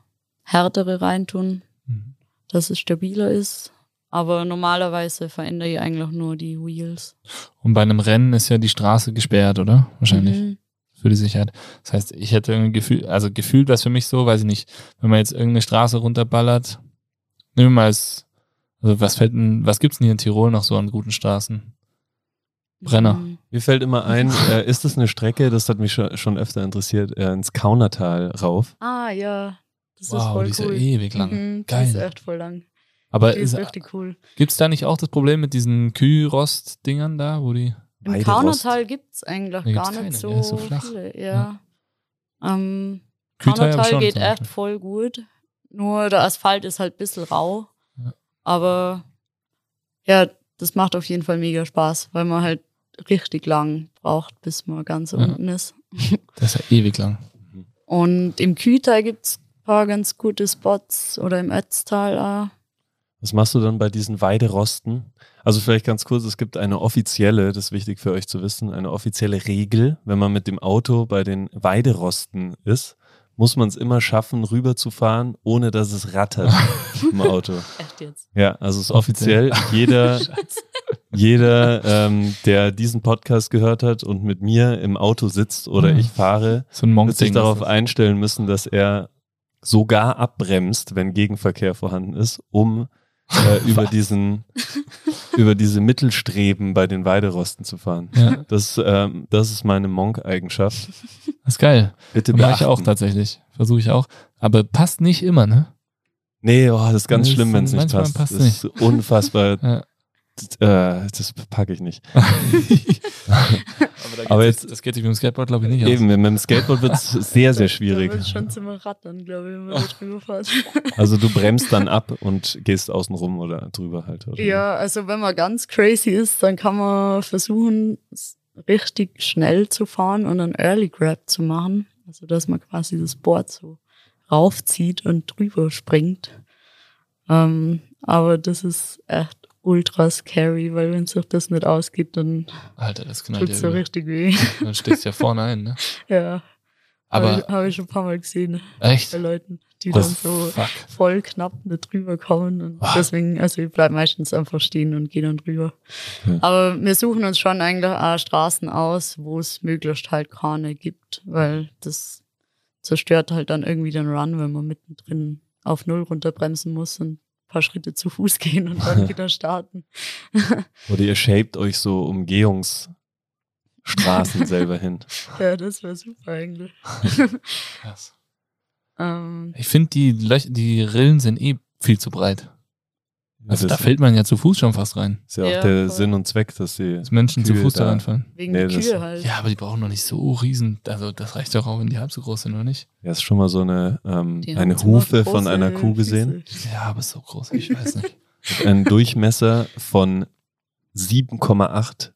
härtere reintun, mhm. dass es stabiler ist. Aber normalerweise verändere ich eigentlich nur die Wheels. Und bei einem Rennen ist ja die Straße gesperrt, oder? Wahrscheinlich. Mhm. Für die Sicherheit. Das heißt, ich hätte irgendwie Gefühl, also gefühlt wäre es für mich so, weiß ich nicht, wenn man jetzt irgendeine Straße runterballert, nehmen wir mal als, also was fällt denn, was gibt's denn hier in Tirol noch so an guten Straßen? Brenner. Mhm. Mir fällt immer ein, (laughs) äh, ist das eine Strecke, das hat mich schon, schon öfter interessiert, äh, ins Kaunertal rauf? Ah, ja. Das wow, ist voll die ist cool. ja ewig lang. Mhm, Geil. Das ist echt voll lang. Aber die ist, ist richtig cool. Gibt es da nicht auch das Problem mit diesen Kühlrost-Dingern da, wo die. Im Kaunertal gibt es eigentlich gar nicht keine. so, Ja, so flach. viele. Ja. Ja. Ähm, Kaunertal geht echt voll gut. Nur der Asphalt ist halt ein bisschen rau. Ja. Aber ja, das macht auf jeden Fall mega Spaß, weil man halt richtig lang braucht, bis man ganz Ja. unten ist. (laughs) Das ist ja ewig lang. Und im Kühltal gibt es ein paar ganz gute Spots oder im Ötztal auch. Was machst du dann bei diesen Weiderosten? Also vielleicht ganz kurz, es gibt eine offizielle, das ist wichtig für euch zu wissen, eine offizielle Regel, wenn man mit dem Auto bei den Weiderosten ist, muss man es immer schaffen, rüberzufahren, ohne dass es rattert (laughs) im Auto. Echt jetzt. Ja, also es ist offiziell, (laughs) jeder, jeder, ähm, der diesen Podcast gehört hat und mit mir im Auto sitzt oder Mhm. ich fahre, So ein wird sich darauf einstellen müssen, dass er sogar abbremst, wenn Gegenverkehr vorhanden ist, um äh, (laughs) über diesen (laughs) über diese Mittelstreben bei den Weiderosten zu fahren. Ja, Das, ähm, das ist meine Monk-Eigenschaft. das ist geil. Bitte Mache ich auch tatsächlich. Versuche ich auch. Aber passt nicht immer, ne? Nee, oh, das ist ganz Das schlimm, wenn es nicht passt Das ist unfassbar. (laughs) Ja. Äh, das packe ich nicht. (laughs) Aber, Aber jetzt, das geht sich mit dem Skateboard, glaube ich, nicht Eben, mit dem Skateboard wird es (laughs) sehr, sehr Da schwierig. wird schon zum Rattern, glaube ich, wenn man da drüber (laughs) fährt. Also du bremst dann ab und gehst außen rum oder drüber halt. Oder? Ja, also wenn man ganz crazy ist, dann kann man versuchen, richtig schnell zu fahren und einen Early Grab zu machen. Also dass man quasi das Board so raufzieht und drüber springt. Ähm, aber das ist echt ultra scary, weil wenn sich das nicht ausgeht, dann Alter, das knallt tut ja so richtig weh. (laughs) Dann steckst du ja vorne ein, ne? ja, Aber habe ich, hab ich schon ein paar Mal gesehen echt? bei Leuten, die Das- dann so Fuck. voll knapp nicht drüber kommen. Und Ah. deswegen, also ich bleib meistens einfach stehen und gehe dann drüber. Okay. Aber wir suchen uns schon eigentlich auch Straßen aus, wo es möglichst halt keine gibt, weil das zerstört halt dann irgendwie den Run, wenn man mittendrin auf Null runterbremsen muss und paar Schritte zu Fuß gehen und dann (laughs) wieder starten. (laughs) Oder ihr shaped euch so Umgehungsstraßen (laughs) selber hin. Ja, das wäre super eigentlich. Krass. ähm, Ich finde, die, Löch- die Rillen sind eh viel zu breit. Also da fällt man ja zu Fuß schon fast rein. ist ja auch Ja, der voll. Sinn und Zweck, dass sie. Dass Menschen zu Kühe Fuß da reinfallen. wegen Nee, der das- Kühe halt. Ja, aber die brauchen noch nicht so riesen. Also das reicht doch auch, wenn die halb so groß sind, oder nicht? Ja, ist schon mal so eine, ähm, Die eine Hufe von einer Kuh gesehen. Füße. Ja, aber so groß, ich weiß nicht. (laughs) Einem Durchmesser von 7,8,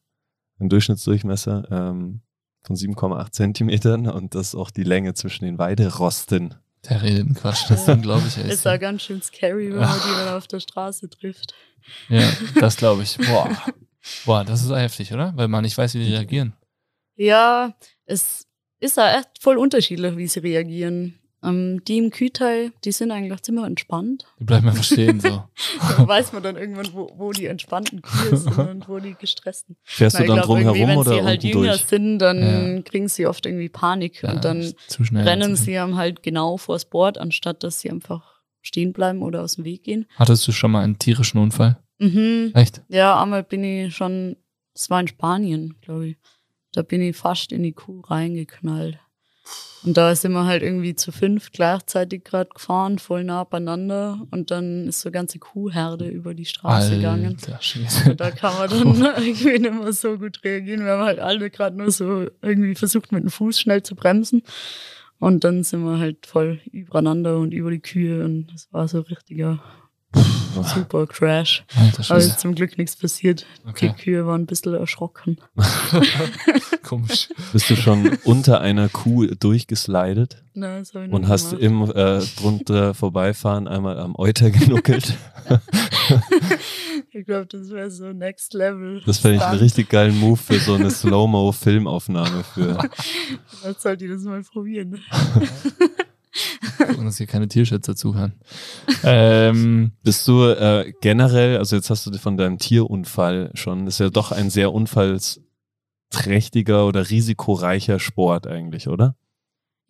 ein Durchschnittsdurchmesser ähm, von 7,8 Zentimetern und das ist auch die Länge zwischen den Weiderosten. Der redet einen Quatsch, das ist unglaublich. ey. Ist auch ganz schön scary, wenn man die dann auf der Straße trifft. Ja, das glaube ich. Boah. (laughs) Boah, das ist heftig, oder? Weil man nicht weiß, wie die reagieren. Ja, es ist ja echt voll unterschiedlich, wie sie reagieren. Ähm, die im Kühlteil, die sind eigentlich ziemlich entspannt. Die bleiben einfach stehen so. (laughs) Da weiß man dann irgendwann, wo, wo die entspannten Kühe sind (laughs) und wo die gestressten. Fährst Weil du dann glaub, drum herum wenn oder sie halt jünger durch? sind, dann Ja. kriegen sie oft irgendwie Panik Ja, und dann rennen sie einem halt genau vors Board, anstatt dass sie einfach stehen bleiben oder aus dem Weg gehen. Hattest du schon mal einen tierischen Unfall? Mhm. Echt? Ja, einmal bin ich schon, das war in Spanien, glaube ich. Da bin ich fast in die Kuh reingeknallt. Und da sind wir halt irgendwie zu fünf gleichzeitig gerade gefahren, voll nah beieinander. Und dann ist so eine ganze Kuhherde über die Straße gegangen. Alter Schwede. Und da kann man dann (laughs) irgendwie nicht mehr so gut reagieren. Wir haben halt alle gerade nur so irgendwie versucht, mit dem Fuß schnell zu bremsen. Und dann sind wir halt voll übereinander und über die Kühe. Und das war so richtiger super Crash. Alter Aber ist zum Glück nichts passiert. Okay, Die Kühe waren ein bisschen erschrocken. (laughs) komisch. Bist du schon unter einer Kuh durchgeslidet Na, das hab ich noch und nie hast gemacht. im äh, drunter vorbeifahren einmal am Euter genuckelt? (laughs) Ich glaube, das wäre so Next Level. Das fände ich einen richtig geilen Move für so eine Slow-Mo-Filmaufnahme für. (laughs) Vielleicht sollte ich das mal probieren. Gucken, dass hier keine Tierschützer zuhören. Ähm, Bist du äh, generell, also jetzt hast du von deinem Tierunfall schon, das ist ja doch ein sehr unfallsträchtiger oder risikoreicher Sport eigentlich, oder?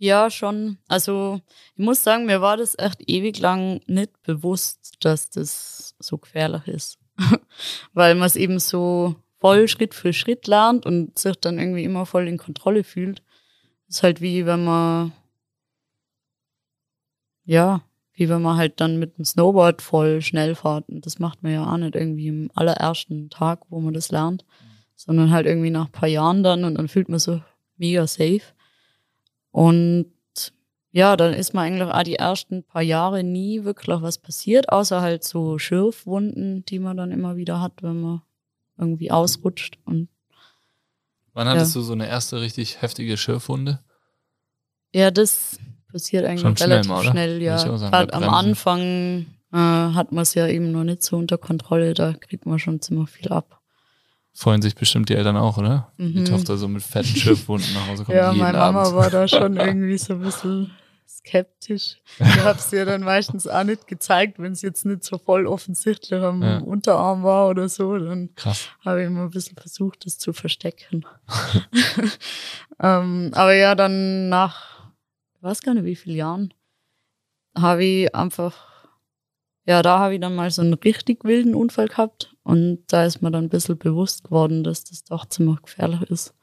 Ja, schon. Also, ich muss sagen, mir war das echt ewig lang nicht bewusst, dass das so gefährlich ist. (laughs) Weil man es eben so voll Schritt für Schritt lernt und sich dann irgendwie immer voll in Kontrolle fühlt. ist halt wie wenn man, ja, wie wenn man halt dann mit dem Snowboard voll schnell fährt. Und das macht man ja auch nicht irgendwie im allerersten Tag, wo man das lernt, sondern halt irgendwie nach ein paar Jahren dann und dann fühlt man so mega safe. Und ja, dann ist man eigentlich auch die ersten paar Jahre nie wirklich was passiert, außer halt so Schürfwunden, die man dann immer wieder hat, wenn man irgendwie ausrutscht. Und wann hattest du so eine erste richtig heftige Schürfwunde? ja, das passiert eigentlich Schon schnell relativ mal, oder? schnell, ja. Gerade am. Anfang äh, hat man es ja eben noch nicht so unter Kontrolle, da kriegt man schon ziemlich viel ab. Freuen sich bestimmt die Eltern auch, oder? Die Mhm. Tochter so mit fetten Schürfwunden nach Hause kommt Ja, meine Mama Abend. war da schon (laughs) irgendwie so ein bisschen skeptisch. Ich habe es ihr dann meistens auch nicht gezeigt, wenn es jetzt nicht so voll offensichtlich am Ja. Unterarm war oder so. Dann habe ich immer ein bisschen versucht, das zu verstecken. (laughs) ähm, aber ja, dann nach, ich weiß gar nicht wie vielen Jahren, habe ich einfach, ja, da habe ich dann mal so einen richtig wilden Unfall gehabt und da ist mir dann ein bisschen bewusst geworden, dass das doch ziemlich gefährlich ist.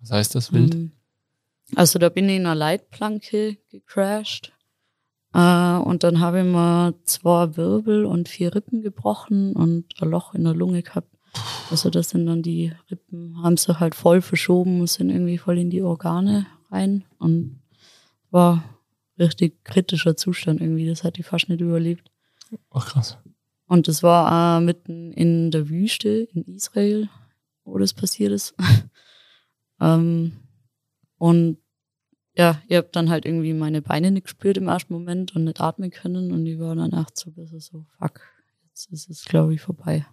Was heißt das wild? Ähm, Also da bin ich in einer Leitplanke gecrashed. Äh, und dann habe ich mir zwei Wirbel und vier Rippen gebrochen und ein Loch in der Lunge gehabt. Also das sind dann die Rippen, haben sie halt voll verschoben, sind irgendwie voll in die Organe rein und war richtig kritischer Zustand irgendwie. Das hat die fast nicht überlebt. Ach krass. Und das war äh, mitten in der Wüste in Israel, wo das passiert ist. (laughs) ähm, und ja, ich habe dann halt irgendwie meine Beine nicht gespürt im ersten Moment und nicht atmen können. Und ich war dann echt so ein bisschen so, fuck, jetzt ist es, glaube ich, vorbei.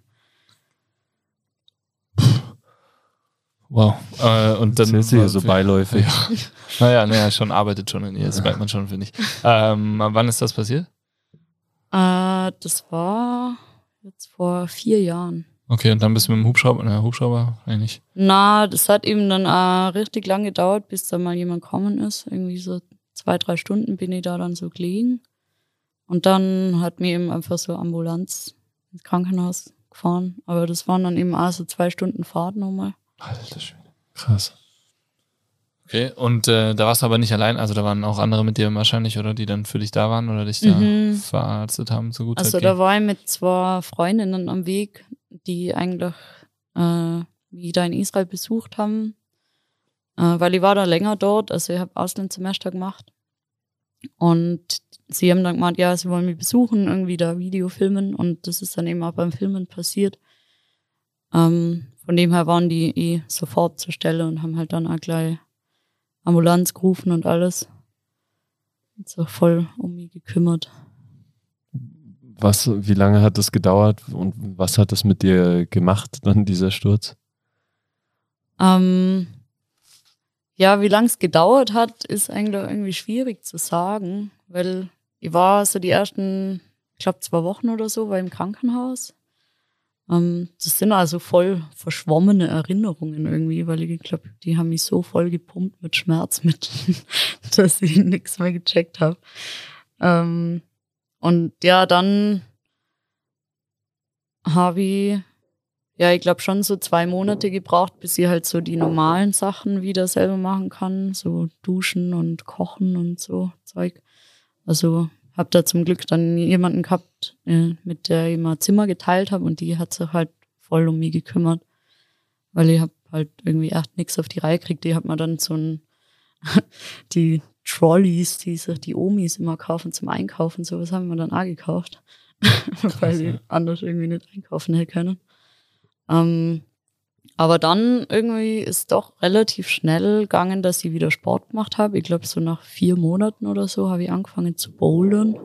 Wow. Äh, und dann. Das ist ja so beiläufig. Ja. (laughs) Naja, naja, schon arbeitet schon in ihr, das merkt man schon, finde ich. Ähm, wann ist das passiert? Äh, das war jetzt vor vier Jahren. Okay, und dann bist du mit dem Hubschrauber, na, Hubschrauber eigentlich. Na, das hat eben dann auch richtig lange gedauert, bis da mal jemand gekommen ist. Irgendwie so zwei, drei Stunden bin ich da dann so gelegen. Und dann hat mir eben einfach so Ambulanz ins Krankenhaus gefahren. Aber das waren dann eben auch so zwei Stunden Fahrt nochmal. Alter Schwede. Krass. Okay, und äh, da warst du aber nicht allein, also da waren auch andere mit dir wahrscheinlich, oder die dann für dich da waren oder dich da Mhm. verarztet haben, so gut Also halt da ging. war ich mit zwei Freundinnen am Weg, die eigentlich äh, wieder in Israel besucht haben, äh, weil ich war da länger dort, also ich habe Auslandssemester gemacht. Und sie haben dann gemeint, ja, sie wollen mich besuchen, irgendwie da Video filmen und das ist dann eben auch beim Filmen passiert. Ähm, von dem her waren die eh sofort zur Stelle und haben halt dann auch gleich Ambulanz gerufen und alles. Und so voll um mich gekümmert. Was, wie lange hat das gedauert und was hat das mit dir gemacht, dann dieser Sturz? Ähm, ja, wie lange es gedauert hat, ist eigentlich irgendwie schwierig zu sagen, weil ich war so die ersten, ich glaube, zwei Wochen oder so, war im Krankenhaus. Ähm, das sind also voll verschwommene Erinnerungen irgendwie, weil ich glaube, die haben mich so voll gepumpt mit Schmerzmitteln, (laughs) dass ich nichts mehr gecheckt habe. Ähm, und ja, dann habe ich ja, ich glaube schon so zwei Monate gebraucht, bis ich halt so die normalen Sachen wieder selber machen kann, so duschen und kochen und so Zeug. Also habe da zum Glück dann jemanden gehabt, äh, mit der ich mal Zimmer geteilt habe und die hat sich halt voll um mich gekümmert, weil ich habe halt irgendwie echt nichts auf die Reihe gekriegt. Die hat mir dann so ein (laughs) die Trolleys, die sich die Omis immer kaufen zum Einkaufen, sowas haben wir dann auch gekauft, (laughs) weil ich anders irgendwie nicht einkaufen hätte können. Ähm, aber dann irgendwie ist doch relativ schnell gegangen, dass ich wieder Sport gemacht habe. Ich glaube, so nach vier Monaten oder so habe ich angefangen zu bouldern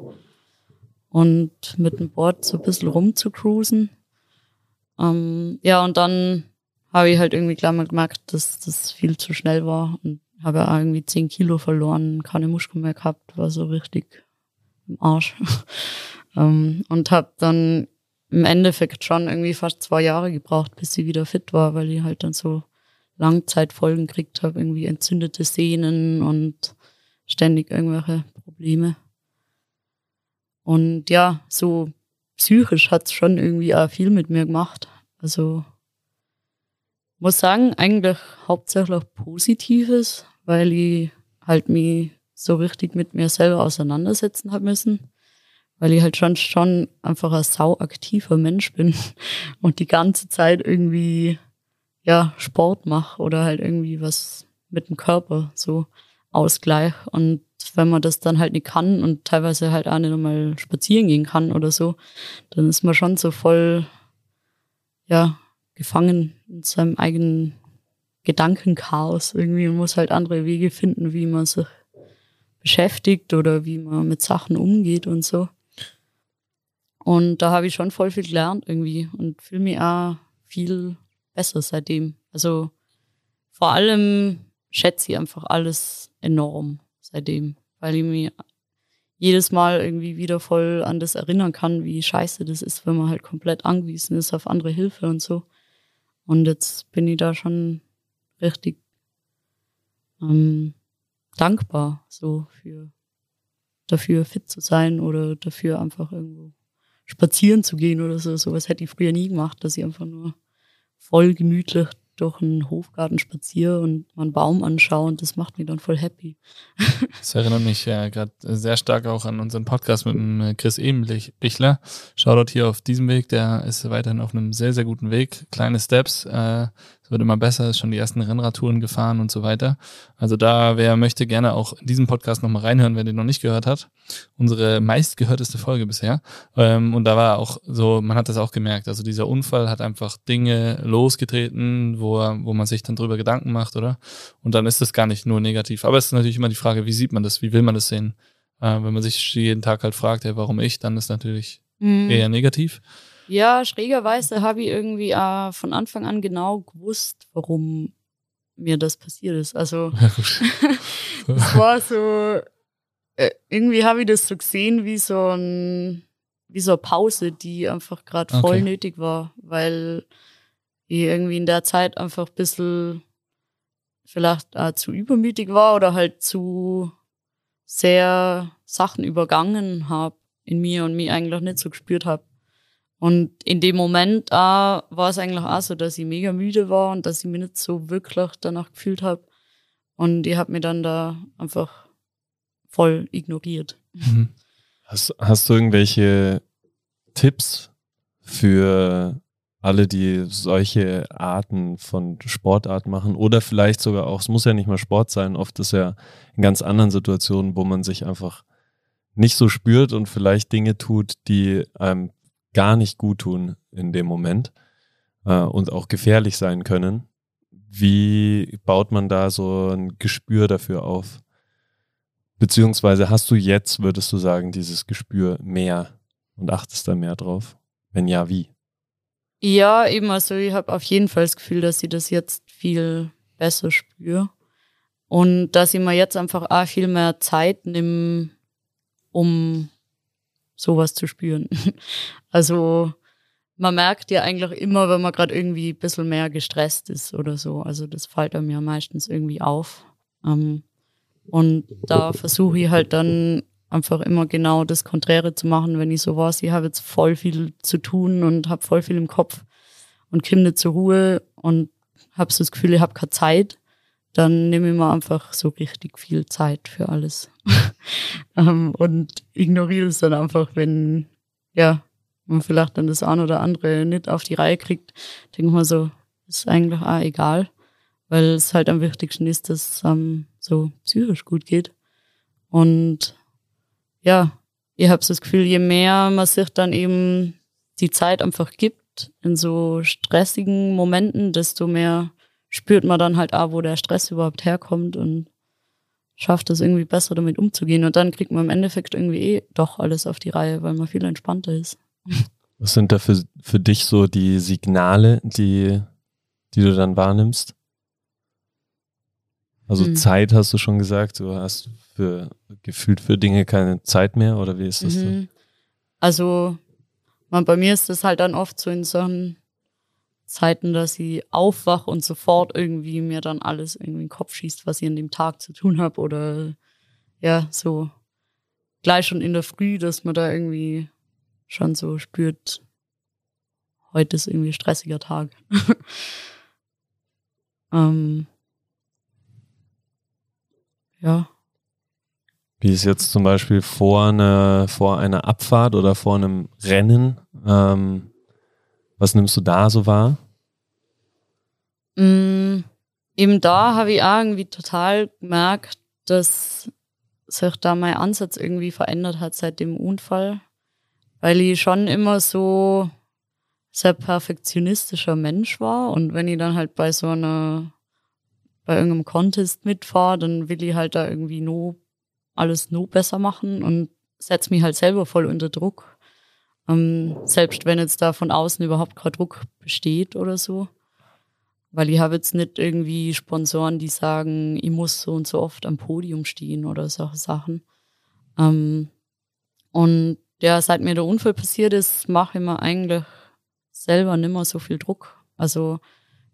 und mit dem Board so ein bisschen rumzucruisen. Ähm, ja, und dann habe ich halt irgendwie gleich mal gemerkt, dass das viel zu schnell war und habe auch irgendwie zehn Kilo verloren, keine Muskeln mehr gehabt, war so richtig im Arsch. (laughs) ähm, und habe dann im Endeffekt schon irgendwie fast zwei Jahre gebraucht, bis sie wieder fit war, weil ich halt dann so Langzeitfolgen gekriegt habe, irgendwie entzündete Sehnen und ständig irgendwelche Probleme. Und ja, so psychisch hat's schon irgendwie auch viel mit mir gemacht. Also muss sagen, eigentlich hauptsächlich Positives, weil ich halt mich so richtig mit mir selber auseinandersetzen habe müssen weil ich halt schon, schon einfach ein sauaktiver Mensch bin (laughs) und die ganze Zeit irgendwie, ja, Sport mache oder halt irgendwie was mit dem Körper, so Ausgleich. Und wenn man das dann halt nicht kann und teilweise halt auch nicht einmal spazieren gehen kann oder so, dann ist man schon so voll, ja, gefangen in seinem eigenen Gedankenchaos irgendwie und muss halt andere Wege finden, wie man sich beschäftigt oder wie man mit Sachen umgeht und so. Und da habe ich schon voll viel gelernt irgendwie und fühle mich auch viel besser seitdem. Also vor allem schätze ich einfach alles enorm seitdem, weil ich mich jedes Mal irgendwie wieder voll an das erinnern kann, wie scheiße das ist, wenn man halt komplett angewiesen ist auf andere Hilfe und so. Und jetzt bin ich da schon richtig ähm, dankbar so für dafür fit zu sein oder dafür einfach irgendwo spazieren zu gehen oder so. Sowas hätte ich früher nie gemacht, dass ich einfach nur voll gemütlich durch einen Hofgarten spaziere und mal einen Baum anschaue und das macht mich dann voll happy. (laughs) Das erinnert mich ja gerade sehr stark auch an unseren Podcast mit dem äh, Chris Ebenbichler. Schaut hier auf diesem Weg, der ist weiterhin auf einem sehr, sehr guten Weg. Kleine Steps, äh, wird immer besser, ist schon die ersten Rennradtouren gefahren und so weiter. Also da, wer möchte, gerne auch in diesem Podcast nochmal reinhören, wer den noch nicht gehört hat. Unsere meistgehörteste Folge bisher. Ähm, und da war auch so, man hat das auch gemerkt. Also dieser Unfall hat einfach Dinge losgetreten, wo, wo man sich dann drüber Gedanken macht, oder? Und dann ist das gar nicht nur negativ. Aber es ist natürlich immer die Frage, wie sieht man das? Wie will man das sehen? Äh, wenn man sich jeden Tag halt fragt, hey, warum ich, dann ist natürlich mhm. eher negativ. Ja, schrägerweise habe ich irgendwie äh, von Anfang an genau gewusst, warum mir das passiert ist. Also (laughs) es (laughs) war so, äh, irgendwie habe ich das so gesehen wie so ein, wie so eine Pause, die einfach gerade voll okay. nötig war, weil ich irgendwie in der Zeit einfach ein bisschen vielleicht auch zu übermütig war oder halt zu sehr Sachen übergangen habe in mir und mich eigentlich nicht so gespürt habe. Und in dem Moment äh, war es eigentlich auch so, dass ich mega müde war und dass ich mich nicht so wirklich danach gefühlt habe. Und ich habe mich dann da einfach voll ignoriert. Mhm. Hast, hast du irgendwelche Tipps für alle, die solche Arten von Sportart machen oder vielleicht sogar auch, es muss ja nicht mal Sport sein, oft ist ja in ganz anderen Situationen, wo man sich einfach nicht so spürt und vielleicht Dinge tut, die einem gar nicht gut tun in dem Moment äh, und auch gefährlich sein können. Wie baut man da so ein Gespür dafür auf? Beziehungsweise hast du jetzt, würdest du sagen, dieses Gespür mehr und achtest da mehr drauf? Wenn ja, wie? Ja, eben, also ich habe auf jeden Fall das Gefühl, dass ich das jetzt viel besser spüre. Und dass ich mir jetzt einfach auch viel mehr Zeit nehme, um sowas zu spüren. (laughs) Also man merkt ja eigentlich immer, wenn man gerade irgendwie ein bisschen mehr gestresst ist oder so. Also das fällt einem ja meistens irgendwie auf. Ähm, und da versuche ich halt dann einfach immer genau das Konträre zu machen, wenn ich so was, ich habe jetzt voll viel zu tun und habe voll viel im Kopf und komme nicht zur Ruhe und habe so das Gefühl, ich habe keine Zeit dann nehme ich mir einfach so richtig viel Zeit für alles. (laughs) ähm, und ignoriere es dann einfach, wenn, ja, man vielleicht dann das eine oder andere nicht auf die Reihe kriegt, denke ich mir so, ist eigentlich auch egal, weil es halt am wichtigsten ist, dass es um, so psychisch gut geht. Und ja, ich habe das Gefühl, je mehr man sich dann eben die Zeit einfach gibt in so stressigen Momenten, desto mehr spürt man dann halt auch, wo der Stress überhaupt herkommt und schafft es irgendwie besser damit umzugehen. Und dann kriegt man im Endeffekt irgendwie eh doch alles auf die Reihe, weil man viel entspannter ist. Was sind da für, für dich so die Signale, die, die du dann wahrnimmst? Also hm. Zeit hast du schon gesagt, du hast für gefühlt für Dinge keine Zeit mehr oder wie ist das? Mhm. Also man, bei mir ist das halt dann oft so in so einem Zeiten, dass ich aufwache und sofort irgendwie mir dann alles irgendwie in den Kopf schießt, was ich an dem Tag zu tun habe oder ja, so gleich schon in der Früh, dass man da irgendwie schon so spürt, heute ist irgendwie ein stressiger Tag. (laughs) ähm, ja. Wie ist jetzt zum Beispiel vor einer, vor einer Abfahrt oder vor einem Rennen? Ähm, was nimmst du da so wahr? Mm, eben da habe ich auch irgendwie total gemerkt, dass sich da mein Ansatz irgendwie verändert hat seit dem Unfall, weil ich schon immer so sehr perfektionistischer Mensch war und wenn ich dann halt bei so einer bei irgendeinem Contest mitfahre, dann will ich halt da irgendwie nur alles nur besser machen und setze mich halt selber voll unter Druck. Ähm, selbst wenn jetzt da von außen überhaupt kein Druck besteht oder so. Weil ich habe jetzt nicht irgendwie Sponsoren, die sagen, ich muss so und so oft am Podium stehen oder solche Sachen. Ähm, und ja, seit mir der Unfall passiert ist, mache ich mir eigentlich selber nicht mehr so viel Druck. Also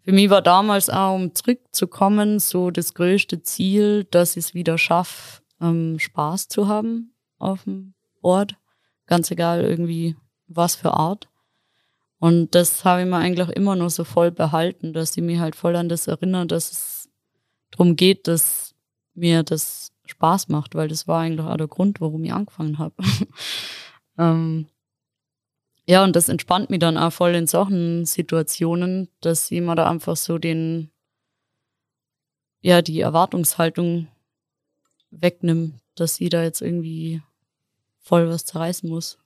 für mich war damals auch, um zurückzukommen, so das größte Ziel, dass ich es wieder schaffe, ähm, Spaß zu haben auf dem Ort ganz egal irgendwie was für Art. Und das habe ich mir eigentlich immer nur so voll behalten, dass ich mich halt voll an das erinnere, dass es darum geht, dass mir das Spaß macht, weil das war eigentlich auch der Grund, warum ich angefangen habe. (laughs) ähm, ja, und das entspannt mich dann auch voll in solchen Situationen, dass ich mir da einfach so den, ja, die Erwartungshaltung wegnimmt, dass sie da jetzt irgendwie voll was zerreißen muss.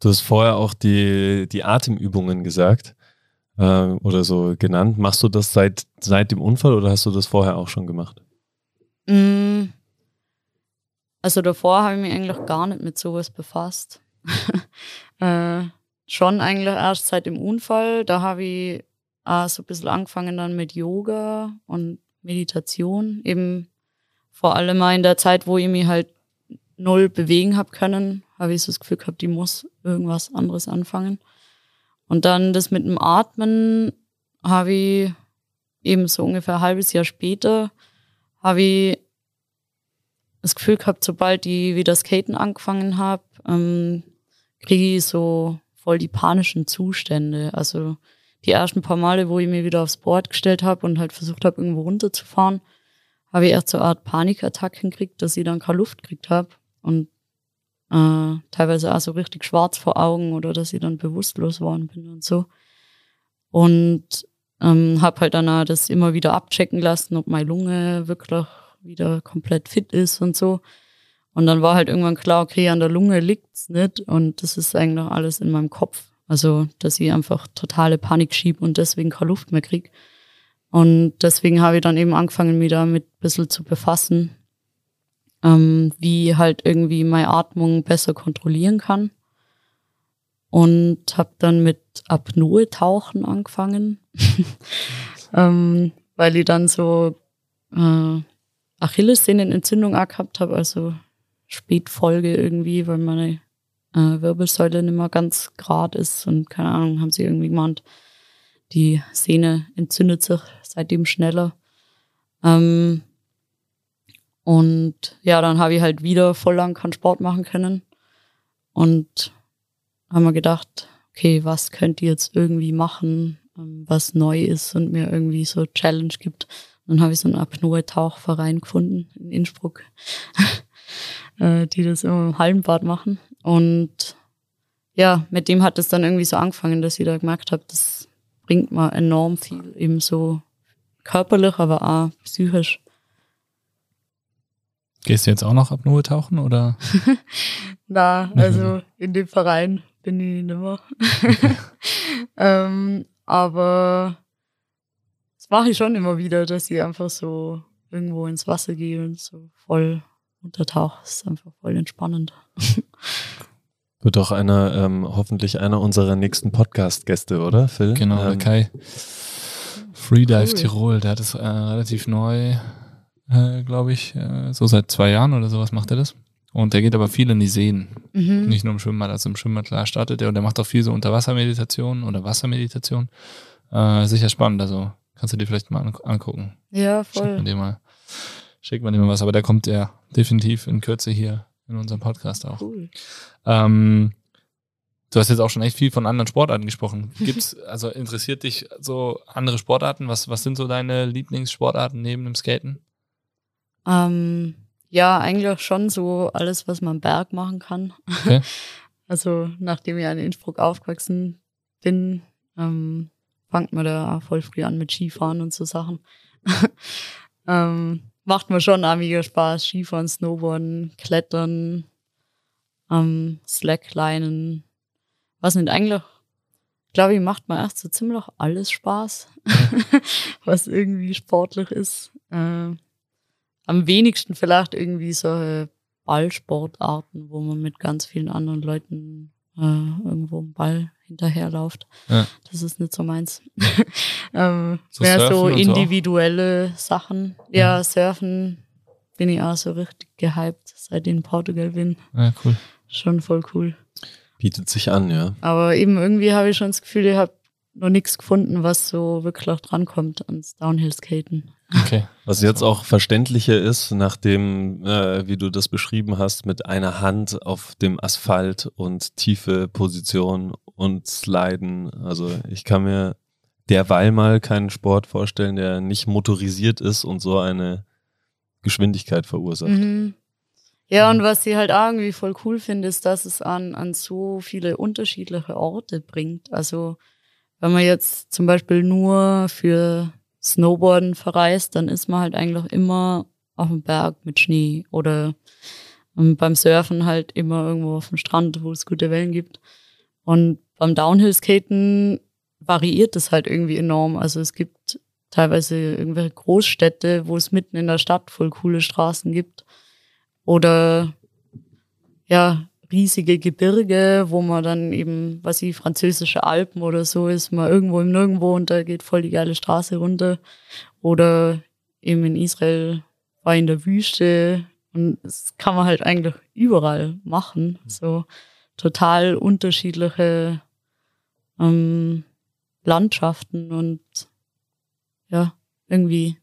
Du hast vorher auch die, die Atemübungen gesagt äh, oder so genannt. Machst du das seit, seit dem Unfall oder hast du das vorher auch schon gemacht? Mm. Also davor habe ich mich eigentlich gar nicht mit sowas befasst. (laughs) äh, schon eigentlich erst seit dem Unfall. Da habe ich auch so ein bisschen angefangen dann mit Yoga und Meditation. Eben vor allem mal in der Zeit, wo ich mich halt null bewegen habe können, habe ich so das Gefühl gehabt, ich muss irgendwas anderes anfangen. Und dann das mit dem Atmen habe ich eben so ungefähr ein halbes Jahr später, habe ich das Gefühl gehabt, sobald ich wieder Skaten angefangen habe, ähm, kriege ich so voll die panischen Zustände. Also die ersten paar Male, wo ich mir wieder aufs Board gestellt habe und halt versucht habe, irgendwo runterzufahren, habe ich erst so eine Art Panikattacken gekriegt, dass ich dann keine Luft gekriegt habe und äh, teilweise auch so richtig schwarz vor Augen oder dass ich dann bewusstlos worden bin und so. Und ähm, habe halt dann auch das immer wieder abchecken lassen, ob meine Lunge wirklich wieder komplett fit ist und so. Und dann war halt irgendwann klar, okay, an der Lunge liegt's nicht und das ist eigentlich alles in meinem Kopf. Also, dass ich einfach totale Panik schiebe und deswegen keine Luft mehr krieg. Und deswegen habe ich dann eben angefangen, mich damit ein bisschen zu befassen ähm, wie halt irgendwie meine Atmung besser kontrollieren kann. Und habe dann mit Apnoe-Tauchen angefangen, (laughs) ähm, weil ich dann so äh, Achillessehnenentzündung auch gehabt habe, also Spätfolge irgendwie, weil meine äh, Wirbelsäule nicht mehr ganz gerade ist und keine Ahnung, haben sie irgendwie gemeint, die Sehne entzündet sich seitdem schneller. Ähm, und ja, dann habe ich halt wieder voll lang keinen Sport machen können. Und haben wir gedacht, okay, was könnt ihr jetzt irgendwie machen, ähm, was neu ist und mir irgendwie so Challenge gibt. Dann habe ich so einen Apnoe-Tauchverein gefunden in Innsbruck, (laughs) äh, die das immer im Hallenbad machen. Und ja, mit dem hat es dann irgendwie so angefangen, dass ich da gemerkt habe, das bringt mir enorm viel, eben so körperlich, aber auch psychisch. Gehst du jetzt auch noch Apnoe tauchen oder? (laughs) Na, also in dem Verein bin ich nicht mehr. (laughs) (laughs) ähm, aber das mache ich schon immer wieder, dass ich einfach so irgendwo ins Wasser gehe und so voll untertauche. Das ist einfach voll entspannend. Wird doch einer, ähm, hoffentlich einer unserer nächsten Podcast-Gäste, oder, Phil? Genau, ähm, der Kai. Freedive Cool. Tirol, der hat es äh, relativ neu äh, glaube ich, äh, so seit zwei Jahren oder sowas macht er das. Und der geht aber viel in die Seen, Mhm. nicht nur im Schwimmbad. Also im Schwimmbad, klar, startet er und der macht auch viel so Unterwassermeditation oder Wassermeditation. Äh, sicher spannend, also kannst du dir vielleicht mal an angucken. Ja, Schickt man voll. dir mal, schickt man dir mal was. Aber der kommt ja definitiv in Kürze hier in unserem Podcast auch. Cool. Ähm, du hast jetzt auch schon echt viel von anderen Sportarten gesprochen. Gibt's, (laughs) also interessiert dich so andere Sportarten? Was, was sind so deine Lieblingssportarten neben dem Skaten? Ähm, ja, eigentlich schon so alles, was man Berg machen kann. Okay. (laughs) Also nachdem ich in Innsbruck aufgewachsen bin, ähm, fängt man da auch voll früh an mit Skifahren und so Sachen. (laughs) ähm, macht mir schon auch mega Spaß. Skifahren, Snowboarden, Klettern, ähm, Slacklinen. Was nicht eigentlich, glaube ich, macht mir erst so ziemlich alles Spaß, (laughs) was irgendwie sportlich ist. Äh, am wenigsten vielleicht irgendwie so Ballsportarten, wo man mit ganz vielen anderen Leuten äh, irgendwo einen Ball hinterherläuft. Ja. Das ist nicht so meins. (laughs) ähm, So mehr so und so individuelle Sachen. Ja, Surfen bin ich auch so richtig gehypt, seit ich in Portugal bin. Ja, cool. Schon voll cool. Bietet sich an, ja. Aber eben irgendwie habe ich schon das Gefühl, ich habe noch nichts gefunden, was so wirklich auch drankommt ans Downhill-Skaten. Okay. Was jetzt auch verständlicher ist, nachdem, äh, wie du das beschrieben hast, mit einer Hand auf dem Asphalt und tiefe Position und Sliden. Also ich kann mir derweil mal keinen Sport vorstellen, der nicht motorisiert ist und so eine Geschwindigkeit verursacht. Mhm. Ja, und was ich halt auch irgendwie voll cool finde, ist, dass es an, an so viele unterschiedliche Orte bringt. Also wenn man jetzt zum Beispiel nur für Snowboarden verreist, dann ist man halt eigentlich immer auf dem Berg mit Schnee oder ähm, beim Surfen halt immer irgendwo auf dem Strand, wo es gute Wellen gibt. Und beim Downhill-Skaten variiert es halt irgendwie enorm. Also es gibt teilweise irgendwelche Großstädte, wo es mitten in der Stadt voll coole Straßen gibt. Oder ja, riesige Gebirge, wo man dann eben, was ich, französische Alpen oder so ist, mal irgendwo im Nirgendwo und da geht voll die geile Straße runter. Oder eben in Israel war in der Wüste und das kann man halt eigentlich überall machen. So total unterschiedliche ähm, Landschaften und ja, irgendwie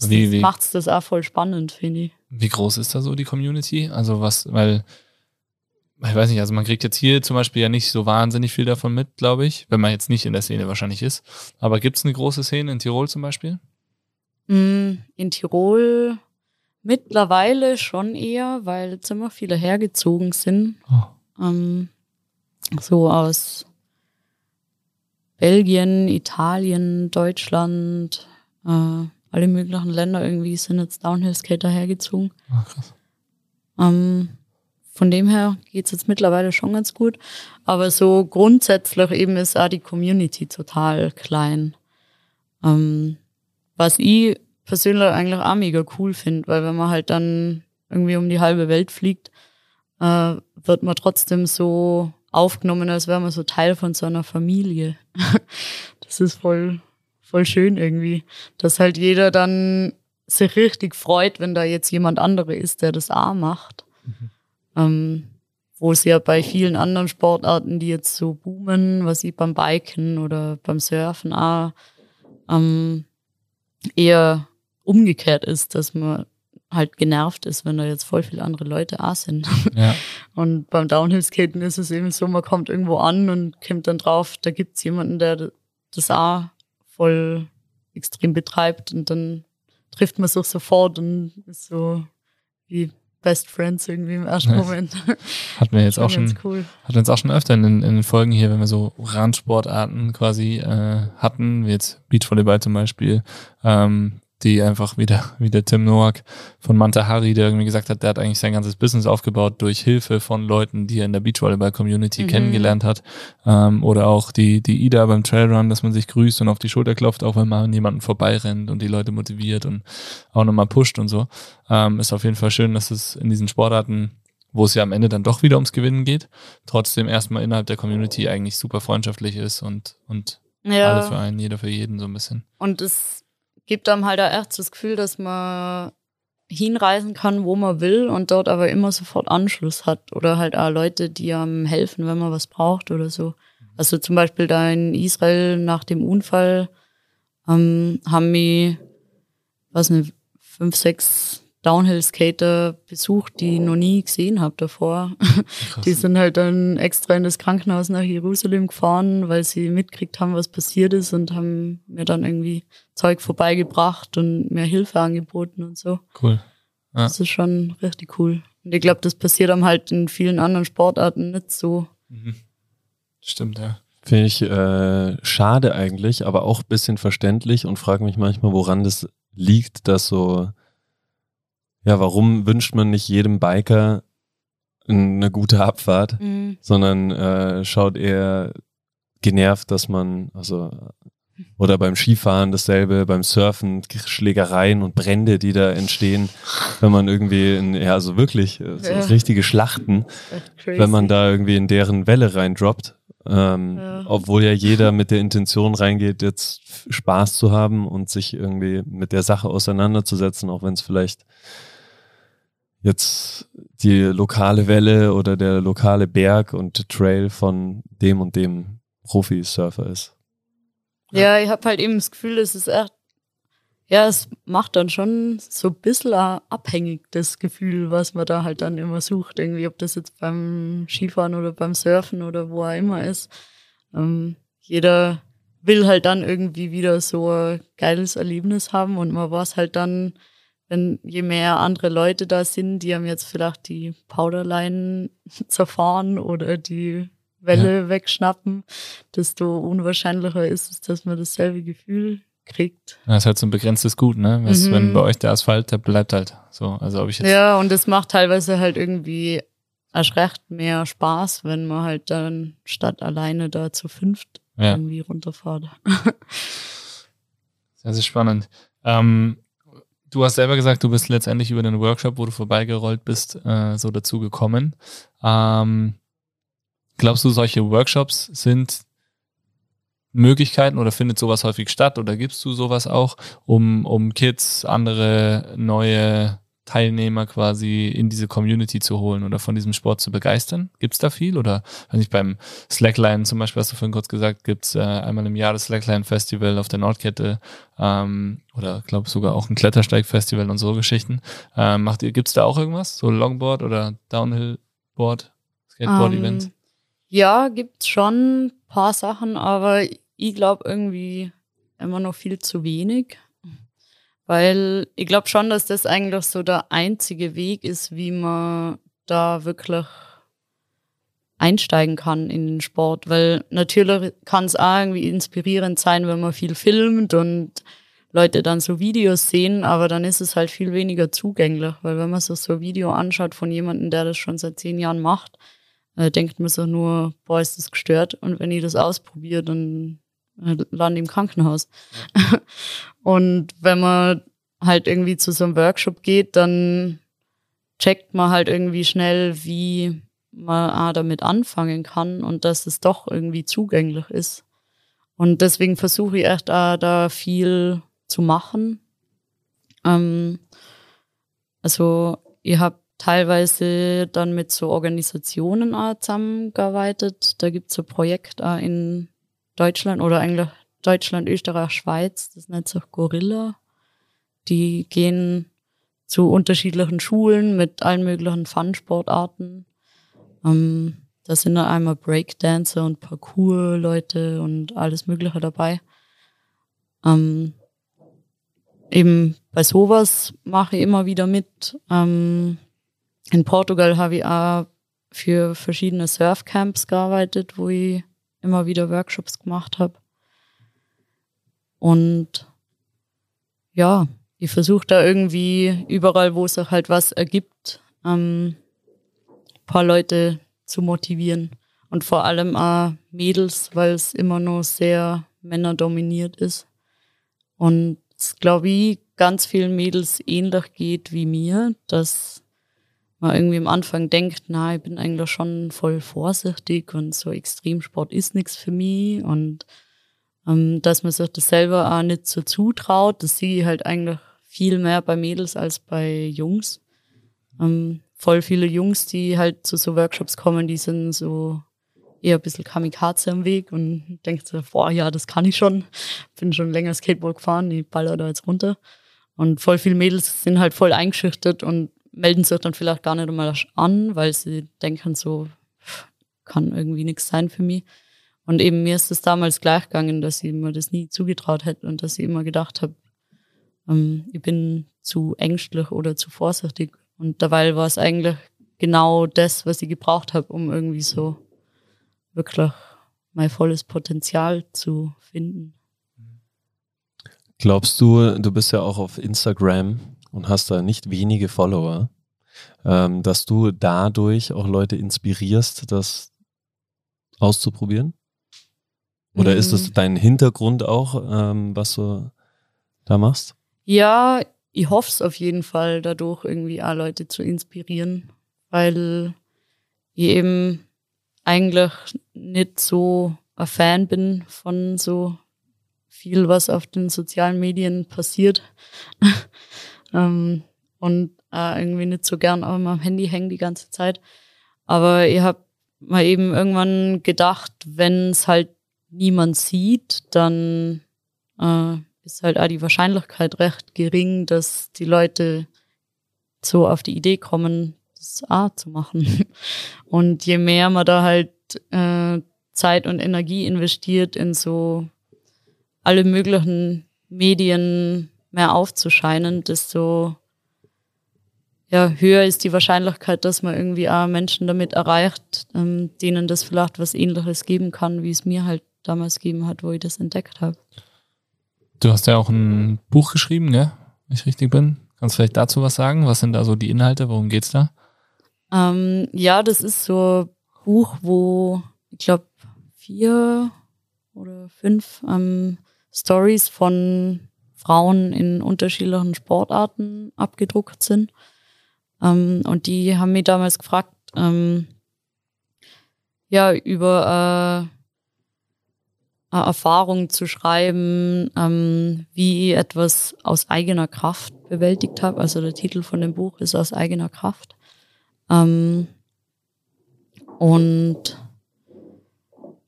Wie, wie, macht's das auch voll spannend, finde ich. wie groß ist da so die Community? Also was, weil, ich weiß nicht, also man kriegt jetzt hier zum Beispiel ja nicht so wahnsinnig viel davon mit, glaube ich, wenn man jetzt nicht in der Szene wahrscheinlich ist. Aber gibt es eine große Szene in Tirol zum Beispiel? Mm, In Tirol mittlerweile schon eher, weil jetzt immer viele hergezogen sind. Oh. Ähm, so aus Belgien, Italien, Deutschland, äh, alle möglichen Länder irgendwie sind jetzt Downhill-Skater hergezogen. Ah, krass. Ähm, von dem her geht's jetzt mittlerweile schon ganz gut. Aber so grundsätzlich eben ist auch die Community total klein. Ähm, was ich persönlich eigentlich auch mega cool finde, weil wenn man halt dann irgendwie um die halbe Welt fliegt, äh, wird man trotzdem so aufgenommen, als wäre man so Teil von so einer Familie. (laughs) das ist voll, voll schön irgendwie, dass halt jeder dann sich richtig freut, wenn da jetzt jemand andere ist, der das auch macht. Ähm, wo es ja bei vielen anderen Sportarten, die jetzt so boomen, was ich beim Biken oder beim Surfen auch, ähm, eher umgekehrt ist, dass man halt genervt ist, wenn da jetzt voll viele andere Leute auch sind. Ja. (laughs) Und beim Downhill-Skaten ist es eben so, man kommt irgendwo an und kommt dann drauf, da gibt's jemanden, der das auch voll extrem betreibt und dann trifft man sich sofort und ist so wie Best Friends irgendwie im ersten Nice. Moment. (laughs) Hatten wir jetzt auch schon, cool. hatten wir jetzt auch schon öfter in, den- in den Folgen hier, wenn wir so Randsportarten quasi äh, hatten, wie jetzt Beachvolleyball zum Beispiel, ähm, die einfach wieder, wie der Tim Nowak von Manta Hari, der irgendwie gesagt hat, der hat eigentlich sein ganzes Business aufgebaut durch Hilfe von Leuten, die er in der Beachvolleyball-Community Mhm. kennengelernt hat. Ähm, oder auch die, die Ida beim Trailrun, dass man sich grüßt und auf die Schulter klopft, auch wenn man an jemanden vorbeirennt und die Leute motiviert und auch nochmal pusht und so. Ähm, ist auf jeden Fall schön, dass es in diesen Sportarten wo es ja am Ende dann doch wieder ums Gewinnen geht, trotzdem erstmal innerhalb der Community eigentlich super freundschaftlich ist und, und Ja. alle für einen, jeder für jeden so ein bisschen. Und es gibt einem halt auch echt das Gefühl, dass man hinreisen kann, wo man will und dort aber immer sofort Anschluss hat. Oder halt auch Leute, die einem helfen, wenn man was braucht oder so. Also zum Beispiel da in Israel nach dem Unfall ähm, haben mich, was nicht, fünf, sechs Downhill-Skater besucht, die ich noch nie gesehen habe davor. Krass. Die sind halt dann extra in das Krankenhaus nach Jerusalem gefahren, weil sie mitgekriegt haben, was passiert ist und haben mir dann irgendwie Zeug vorbeigebracht und mir Hilfe angeboten und so. Cool. Ja. Das ist schon richtig cool. Und ich glaube, das passiert dann halt in vielen anderen Sportarten nicht so. Mhm. Stimmt, ja. Finde ich äh, schade eigentlich, aber auch ein bisschen verständlich und frage mich manchmal, woran das liegt, dass so, ja, warum wünscht man nicht jedem Biker eine gute Abfahrt, sondern äh, schaut eher genervt, dass man, also, oder beim Skifahren dasselbe, beim Surfen, Schlägereien und Brände, die da entstehen, wenn man irgendwie, in, ja, also wirklich, äh, so Ja. richtige Schlachten wenn man da irgendwie in deren Welle reindroppt. Ähm, Ja. Obwohl ja jeder mit der Intention reingeht, jetzt Spaß zu haben und sich irgendwie mit der Sache auseinanderzusetzen, auch wenn es vielleicht jetzt die lokale Welle oder der lokale Berg und Trail von dem und dem Profi-Surfer ist. Ja, ich habe halt eben das Gefühl, es ist echt, ja, es macht dann schon so ein bisschen abhängig, das Gefühl, was man da halt dann immer sucht. Irgendwie, ob das jetzt beim Skifahren oder beim Surfen oder wo er immer ist. Ähm, jeder will halt dann irgendwie wieder so ein geiles Erlebnis haben und man weiß halt dann, wenn je mehr andere Leute da sind, die haben jetzt vielleicht die Powderline (laughs) zerfahren oder die Welle ja. wegschnappen, desto unwahrscheinlicher ist es, dass man dasselbe Gefühl kriegt. Das ist halt so ein begrenztes Gut, ne? Was, mhm. Wenn bei euch der Asphalt, der bleibt halt so. Also ob ich jetzt ja, und es macht teilweise halt irgendwie erschreckt mehr Spaß, wenn man halt dann statt alleine da zu fünft ja. irgendwie runterfahrt. (laughs) sehr, sehr spannend. Ähm, du hast selber gesagt, du bist letztendlich über den Workshop, wo du vorbeigerollt bist, äh, so dazu gekommen. Ähm, glaubst du, solche Workshops sind Möglichkeiten oder findet sowas häufig statt oder gibst du sowas auch, um, um Kids, andere neue Teilnehmer quasi in diese Community zu holen oder von diesem Sport zu begeistern? Gibt es da viel? Oder wenn ich beim Slackline zum Beispiel, hast du vorhin kurz gesagt, gibt es äh, einmal im Jahr das Slackline Festival auf der Nordkette ähm, oder glaube sogar auch ein Klettersteig-Festival und so Geschichten. Ähm, macht ihr, gibt es da auch irgendwas? So Longboard oder Downhill-Board, Skateboard-Events? Um, ähm, ja, gibt's schon ein paar Sachen, aber ich glaube irgendwie immer noch viel zu wenig. Weil ich glaube schon, dass das eigentlich so der einzige Weg ist, wie man da wirklich einsteigen kann in den Sport. Weil natürlich kann es auch irgendwie inspirierend sein, wenn man viel filmt und Leute dann so Videos sehen, aber dann ist es halt viel weniger zugänglich. Weil wenn man sich so ein Video anschaut von jemandem, der das schon seit zehn Jahren macht, äh, denkt man sich nur, boah, ist das gestört. Und wenn ich das ausprobiere, dann äh, lande im Krankenhaus. (laughs) Und wenn man halt irgendwie zu so einem Workshop geht, dann checkt man halt irgendwie schnell, wie man ah, damit anfangen kann und dass es doch irgendwie zugänglich ist. Und deswegen versuche ich echt auch da viel zu machen. Ähm, also ich habe teilweise dann mit so Organisationen auch zusammengearbeitet. Da gibt es ein Projekt auch in Deutschland oder eigentlich Deutschland, Österreich, Schweiz, das nennt sich Gorilla. Die gehen zu unterschiedlichen Schulen mit allen möglichen Fun-Sportarten. Ähm, da sind dann einmal Breakdancer und Parkour-Leute und alles Mögliche dabei. Ähm, eben bei sowas mache ich immer wieder mit. Ähm, in Portugal habe ich auch für verschiedene Surfcamps gearbeitet, wo ich immer wieder Workshops gemacht habe. Und ja, ich versuche da irgendwie überall, wo es auch halt was ergibt, ähm, paar Leute zu motivieren. Und vor allem auch Mädels, weil es immer noch sehr männerdominiert ist. Und es glaube ich ganz vielen Mädels ähnlich geht wie mir, dass man irgendwie am Anfang denkt, na, ich bin eigentlich schon voll vorsichtig und so Extremsport ist nichts für mich und ähm, dass man sich das selber auch nicht so zutraut, das sehe ich halt eigentlich viel mehr bei Mädels als bei Jungs. Ähm, voll viele Jungs, die halt zu so Workshops kommen, die sind so eher ein bisschen Kamikaze am Weg und (laughs) denkt so, boah, ja, das kann ich schon. (laughs) Bin schon länger Skateboard gefahren, ich baller da jetzt runter. Und voll viele Mädels sind halt voll eingeschüchtert und melden sich dann vielleicht gar nicht einmal an, weil sie denken so, kann irgendwie nichts sein für mich. Und eben mir ist es damals gleich gegangen, dass ich mir das nie zugetraut hätte und dass ich immer gedacht habe, ähm, ich bin zu ängstlich oder zu vorsichtig. Und dabei war es eigentlich genau das, was ich gebraucht habe, um irgendwie so wirklich mein volles Potenzial zu finden. Glaubst du, du bist ja auch auf Instagram und hast da nicht wenige Follower, ähm, dass du dadurch auch Leute inspirierst, das auszuprobieren? Oder mhm. ist es dein Hintergrund auch, ähm, was du da machst? Ja, ich hoffe es auf jeden Fall, dadurch irgendwie auch Leute zu inspirieren, weil ich eben eigentlich nicht so ein Fan bin von so viel, was auf den sozialen Medien passiert. (laughs) ähm, und äh, irgendwie nicht so gern auf meinem Handy hängen die ganze Zeit. Aber ich habe mal eben irgendwann gedacht, wenn es halt niemand sieht, dann äh, ist halt auch die Wahrscheinlichkeit recht gering, dass die Leute so auf die Idee kommen, das A zu machen. (laughs) Und je mehr man da halt äh, Zeit und Energie investiert in so alle möglichen Medien mehr aufzuscheinen, desto ja, höher ist die Wahrscheinlichkeit, dass man irgendwie auch Menschen damit erreicht, ähm, denen das vielleicht was ähnliches geben kann, wie es mir halt damals gegeben hat, wo ich das entdeckt habe. Du hast ja auch ein Buch geschrieben, gell? Wenn ich richtig bin. Kannst du vielleicht dazu was sagen? Was sind da so die Inhalte? Worum geht's da? Ähm, ja, das ist so ein Buch, wo ich glaube vier oder fünf ähm, Stories von Frauen in unterschiedlichen Sportarten abgedruckt sind. Ähm, und die haben mich damals gefragt, ähm, ja, über äh, eine Erfahrung zu schreiben, ähm, wie ich etwas aus eigener Kraft bewältigt habe. Also der Titel von dem Buch ist aus eigener Kraft. Ähm, und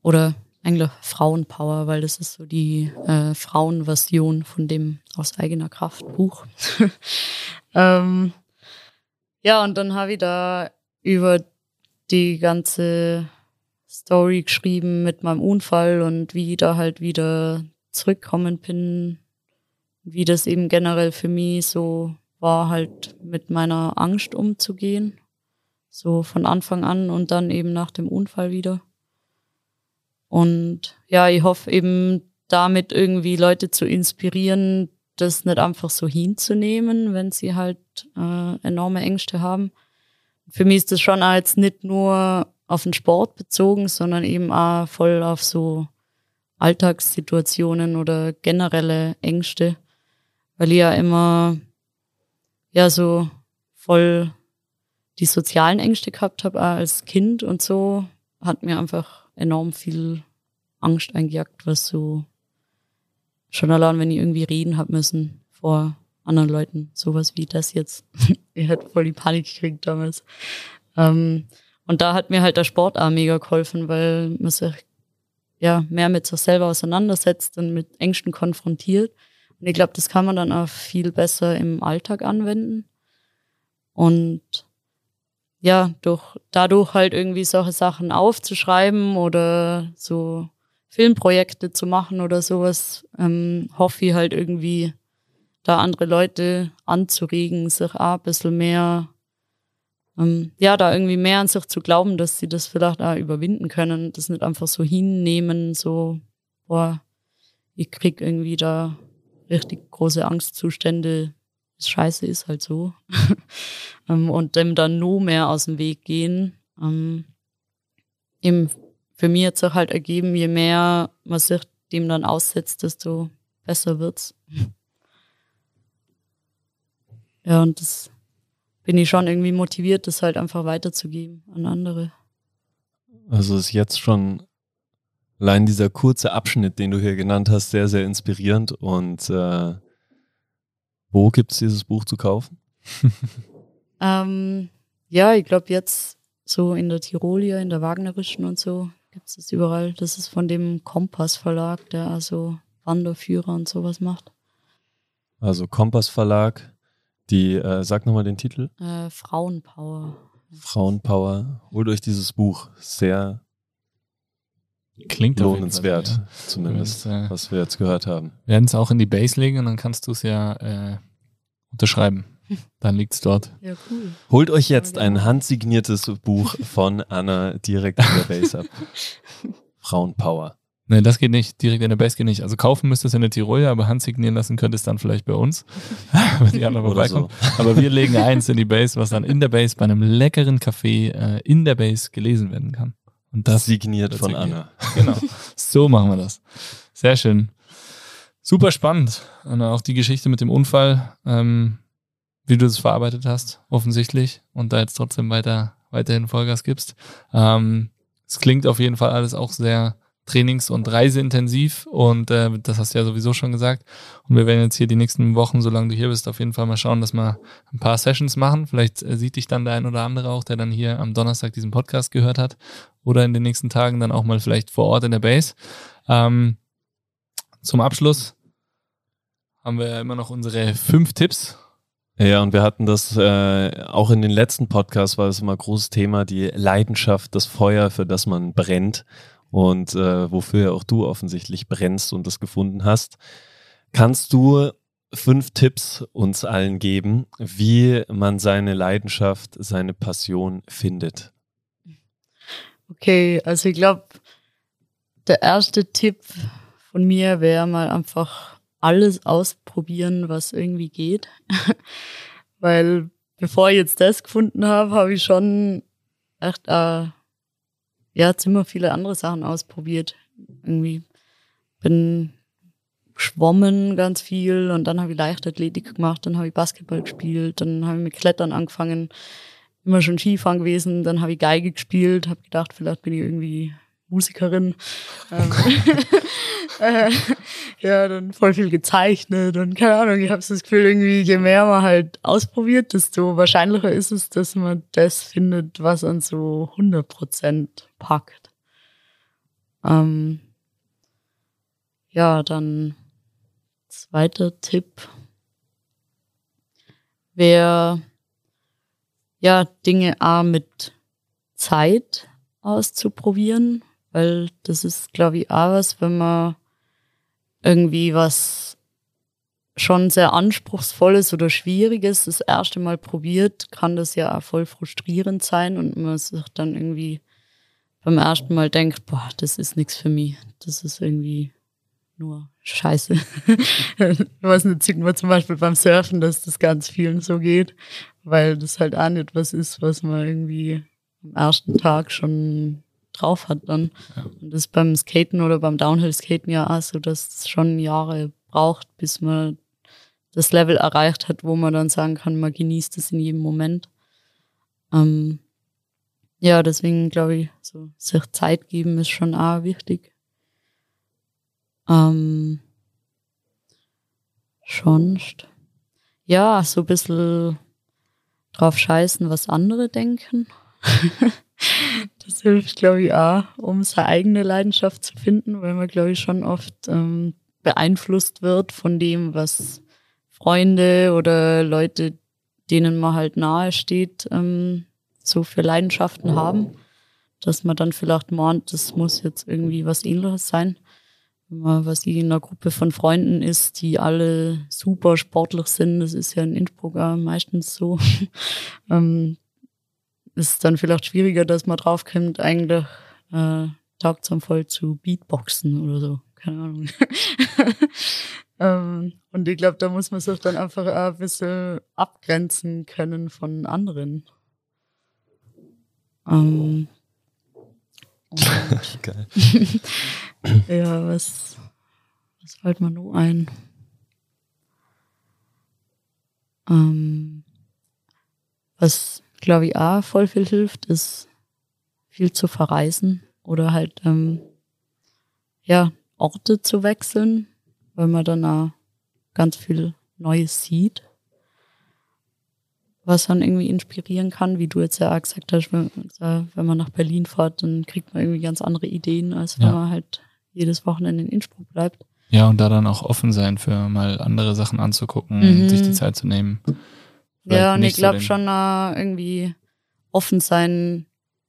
oder eigentlich Frauenpower, weil das ist so die äh, Frauenversion von dem aus eigener Kraft Buch. (laughs) ähm, ja, und dann habe ich da über die ganze Story geschrieben mit meinem Unfall und wie ich da halt wieder zurückkommen bin, wie das eben generell für mich so war, halt mit meiner Angst umzugehen. So von Anfang an und dann eben nach dem Unfall wieder. Und ja, ich hoffe eben damit irgendwie Leute zu inspirieren, das nicht einfach so hinzunehmen, wenn sie halt äh, enorme Ängste haben. Für mich ist das schon auch jetzt nicht nur auf den Sport bezogen, sondern eben auch voll auf so Alltagssituationen oder generelle Ängste, weil ich ja immer ja so voll die sozialen Ängste gehabt habe, als Kind und so hat mir einfach enorm viel Angst eingejagt, was so schon allein, wenn ich irgendwie reden hab müssen vor anderen Leuten, sowas wie das jetzt. (laughs) ich hätte voll die Panik gekriegt damals. Ähm, und da hat mir halt der Sport auch mega geholfen, weil man sich ja mehr mit sich selber auseinandersetzt und mit Ängsten konfrontiert. Und ich glaube, das kann man dann auch viel besser im Alltag anwenden. Und ja, durch, dadurch halt irgendwie solche Sachen aufzuschreiben oder so Filmprojekte zu machen oder sowas, ähm, hoffe ich halt irgendwie, da andere Leute anzuregen, sich auch ein bisschen mehr, ähm, ja, da irgendwie mehr an sich zu glauben, dass sie das vielleicht auch überwinden können, das nicht einfach so hinnehmen, so, boah, ich krieg irgendwie da richtig große Angstzustände, Scheiße ist halt so. (laughs) ähm, und dem dann nur mehr aus dem Weg gehen. Ähm, für mich hat sich halt ergeben, je mehr man sich dem dann aussetzt, desto besser wird's. (laughs) ja, und das bin ich schon irgendwie motiviert, das halt einfach weiterzugeben an andere. Also ist jetzt schon allein dieser kurze Abschnitt, den du hier genannt hast, sehr, sehr inspirierend und äh, wo gibt es dieses Buch zu kaufen? (laughs) ähm, ja, ich glaube jetzt so in der Tirolia, in der Wagnerischen und so gibt es das überall. Das ist von dem Kompass Verlag, der also Wanderführer und sowas macht. Also Kompass Verlag, die, äh, sag nochmal den Titel. Äh, Frauenpower. Frauenpower. Holt euch dieses Buch. Sehr Klingt lohnenswert, Fall, ja. zumindest, äh, was wir jetzt gehört haben. Wir werden es auch in die Base legen und dann kannst du es ja äh, unterschreiben. Dann liegt es dort. Ja, cool. Holt euch jetzt ein handsigniertes Buch von Anna direkt in der Base ab. (laughs) Frauenpower. Nein, das geht nicht. Direkt in der Base geht nicht. Also kaufen müsst ihr es in der Tirol, aber handsignieren lassen könnt ihr es dann vielleicht bei uns, (laughs) wenn die anderen vorbeikommen. So. Aber wir legen eins in die Base, was dann in der Base bei einem leckeren Kaffee äh, in der Base gelesen werden kann. Und das signiert von signiert. Anna. (laughs) Genau. So machen wir das. Sehr schön. Super spannend. Und auch die Geschichte mit dem Unfall, ähm, wie du das verarbeitet hast, offensichtlich. Und da jetzt trotzdem weiter, weiterhin Vollgas gibst. Ähm, es klingt auf jeden Fall alles auch sehr trainings- und reiseintensiv und äh, das hast du ja sowieso schon gesagt. Und wir werden jetzt hier die nächsten Wochen, solange du hier bist, auf jeden Fall mal schauen, dass wir ein paar Sessions machen. Vielleicht äh, sieht dich dann der ein oder andere auch, der dann hier am Donnerstag diesen Podcast gehört hat oder in den nächsten Tagen dann auch mal vielleicht vor Ort in der Base. Ähm, zum Abschluss, haben wir immer noch unsere fünf Tipps. Ja, und wir hatten das äh, auch in den letzten Podcasts, war das immer ein großes Thema, die Leidenschaft, das Feuer, für das man brennt und äh, wofür ja auch du offensichtlich brennst und das gefunden hast. Kannst du fünf Tipps uns allen geben, wie man seine Leidenschaft, seine Passion findet? Okay, also ich glaube, der erste Tipp von mir wäre mal einfach alles ausprobieren, was irgendwie geht. (laughs) Weil bevor ich jetzt das gefunden habe, habe ich schon echt äh, ja ziemlich viele andere Sachen ausprobiert. Irgendwie bin geschwommen ganz viel und dann habe ich Leichtathletik gemacht, dann habe ich Basketball gespielt, dann habe ich mit Klettern angefangen, immer schon Skifahren gewesen, dann habe ich Geige gespielt, habe gedacht, vielleicht bin ich irgendwie Musikerin. Ähm, (laughs) äh, ja, dann voll viel gezeichnet und keine Ahnung, ich habe das Gefühl, irgendwie, je mehr man halt ausprobiert, desto wahrscheinlicher ist es, dass man das findet, was an so 100% packt. Ähm, ja, dann zweiter Tipp wäre, ja, Dinge A mit Zeit auszuprobieren weil das ist, glaube ich, auch was, wenn man irgendwie was schon sehr anspruchsvolles oder schwieriges das erste Mal probiert, kann das ja auch voll frustrierend sein und man sich dann irgendwie beim ersten Mal denkt, boah, das ist nichts für mich. Das ist irgendwie nur Scheiße. (laughs) was nicht, sieht man zum Beispiel beim Surfen, dass das ganz vielen so geht, weil das halt auch nicht was ist, was man irgendwie am ersten Tag schon drauf hat dann. Ja. Und das beim Skaten oder beim Downhill-Skaten ja auch so, dass es schon Jahre braucht, bis man das Level erreicht hat, wo man dann sagen kann, man genießt es in jedem Moment. Ähm, ja, deswegen glaube ich, so sich Zeit geben ist schon auch wichtig. Ähm, sonst, ja, so ein bisschen drauf scheißen, was andere denken. (laughs) Das hilft, glaube ich, auch, um seine eigene Leidenschaft zu finden, weil man, glaube ich, schon oft ähm, beeinflusst wird von dem, was Freunde oder Leute, denen man halt nahe steht, ähm, so für Leidenschaften haben. Dass man dann vielleicht meint, das muss jetzt irgendwie was ähnliches sein. Man, was in einer Gruppe von Freunden ist, die alle super sportlich sind, das ist ja in Innsbruck auch meistens so, (laughs) ähm, ist dann vielleicht schwieriger, dass man draufkommt, eigentlich äh, taugt voll zu Beatboxen oder so. Keine Ahnung. (laughs) ähm, und ich glaube, da muss man sich dann einfach ein bisschen abgrenzen können von anderen. Ähm, (laughs) Geil. (laughs) ja, was, was fällt mir nur ein? Ähm, was glaube ich, auch voll viel hilft, ist viel zu verreisen oder halt, ähm, ja, Orte zu wechseln, weil man dann auch ganz viel Neues sieht, was dann irgendwie inspirieren kann, wie du jetzt ja auch gesagt hast, wenn, wenn man nach Berlin fährt, dann kriegt man irgendwie ganz andere Ideen, als wenn ja. man halt jedes Wochenende in Innsbruck bleibt. Ja, und da dann auch offen sein für mal andere Sachen anzugucken, mhm. sich die Zeit zu nehmen. Ja, und ich glaube schon uh, irgendwie offen sein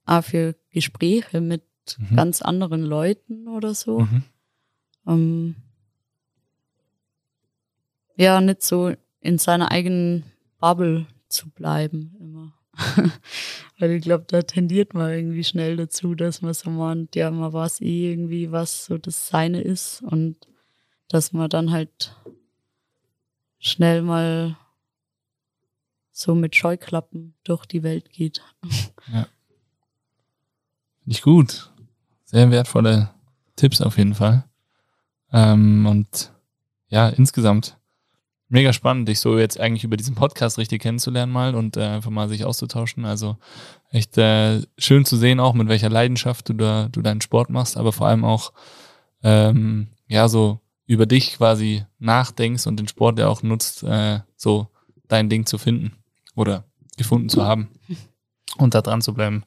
uh, für Gespräche mit mhm. ganz anderen Leuten oder so. Mhm. Ähm, ja, nicht so in seiner eigenen Bubble zu bleiben immer. (laughs) Weil ich glaube, da tendiert man irgendwie schnell dazu, dass man so meint, ja, man weiß eh irgendwie, was so das Seine ist und dass man dann halt schnell mal so mit Scheuklappen durch die Welt geht. (laughs) Ja. Nicht gut. Sehr wertvolle Tipps auf jeden Fall. Ähm, und ja, insgesamt mega spannend, dich so jetzt eigentlich über diesen Podcast richtig kennenzulernen mal und äh, einfach mal sich auszutauschen. Also echt äh, schön zu sehen auch, mit welcher Leidenschaft du da du deinen Sport machst, aber vor allem auch ähm, ja so über dich quasi nachdenkst und den Sport ja auch nutzt, äh, so dein Ding zu finden oder gefunden zu haben (laughs) und da dran zu bleiben.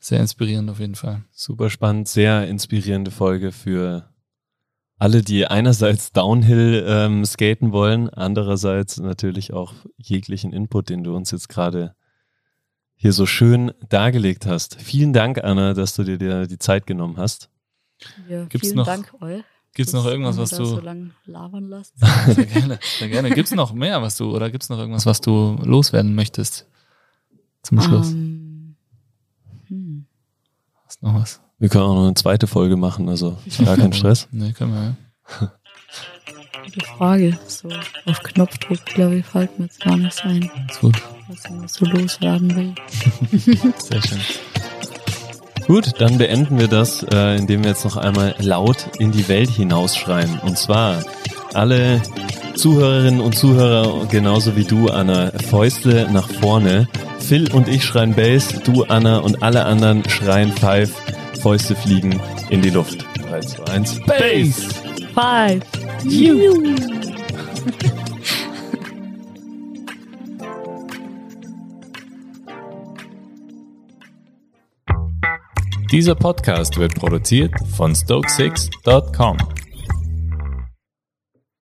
Sehr inspirierend auf jeden Fall. Super spannend, sehr inspirierende Folge für alle, die einerseits Downhill ähm, skaten wollen, andererseits natürlich auch jeglichen Input, den du uns jetzt gerade hier so schön dargelegt hast. Vielen Dank, Anna, dass du dir die Zeit genommen hast. Ja, Gibt's vielen noch- Dank euch. Gibt's noch dass irgendwas, was du. so lange labern lasst. (laughs) Sehr gerne, sehr gerne. Gibt's noch mehr, was du, oder gibt's noch irgendwas, was du loswerden möchtest? Zum Schluss. Ähm, hm. Hast noch was? Wir können auch noch eine zweite Folge machen, also gar kein (laughs) Stress. Nee, können wir, ja. Gute Frage. So auf Knopfdruck, glaube ich, fällt mir jetzt gar nichts ein, Ist gut. was ich noch so loswerden will. (laughs) Sehr schön. Gut, dann beenden wir das, äh, indem wir jetzt noch einmal laut in die Welt hinausschreien. Und zwar alle Zuhörerinnen und Zuhörer, genauso wie du, Anna, Fäuste nach vorne. Phil und ich schreien Bass, du, Anna und alle anderen schreien Five. Fäuste fliegen in die Luft. 3, 2, 1. Bass! Five. Dieser Podcast wird produziert von Stokesix.com.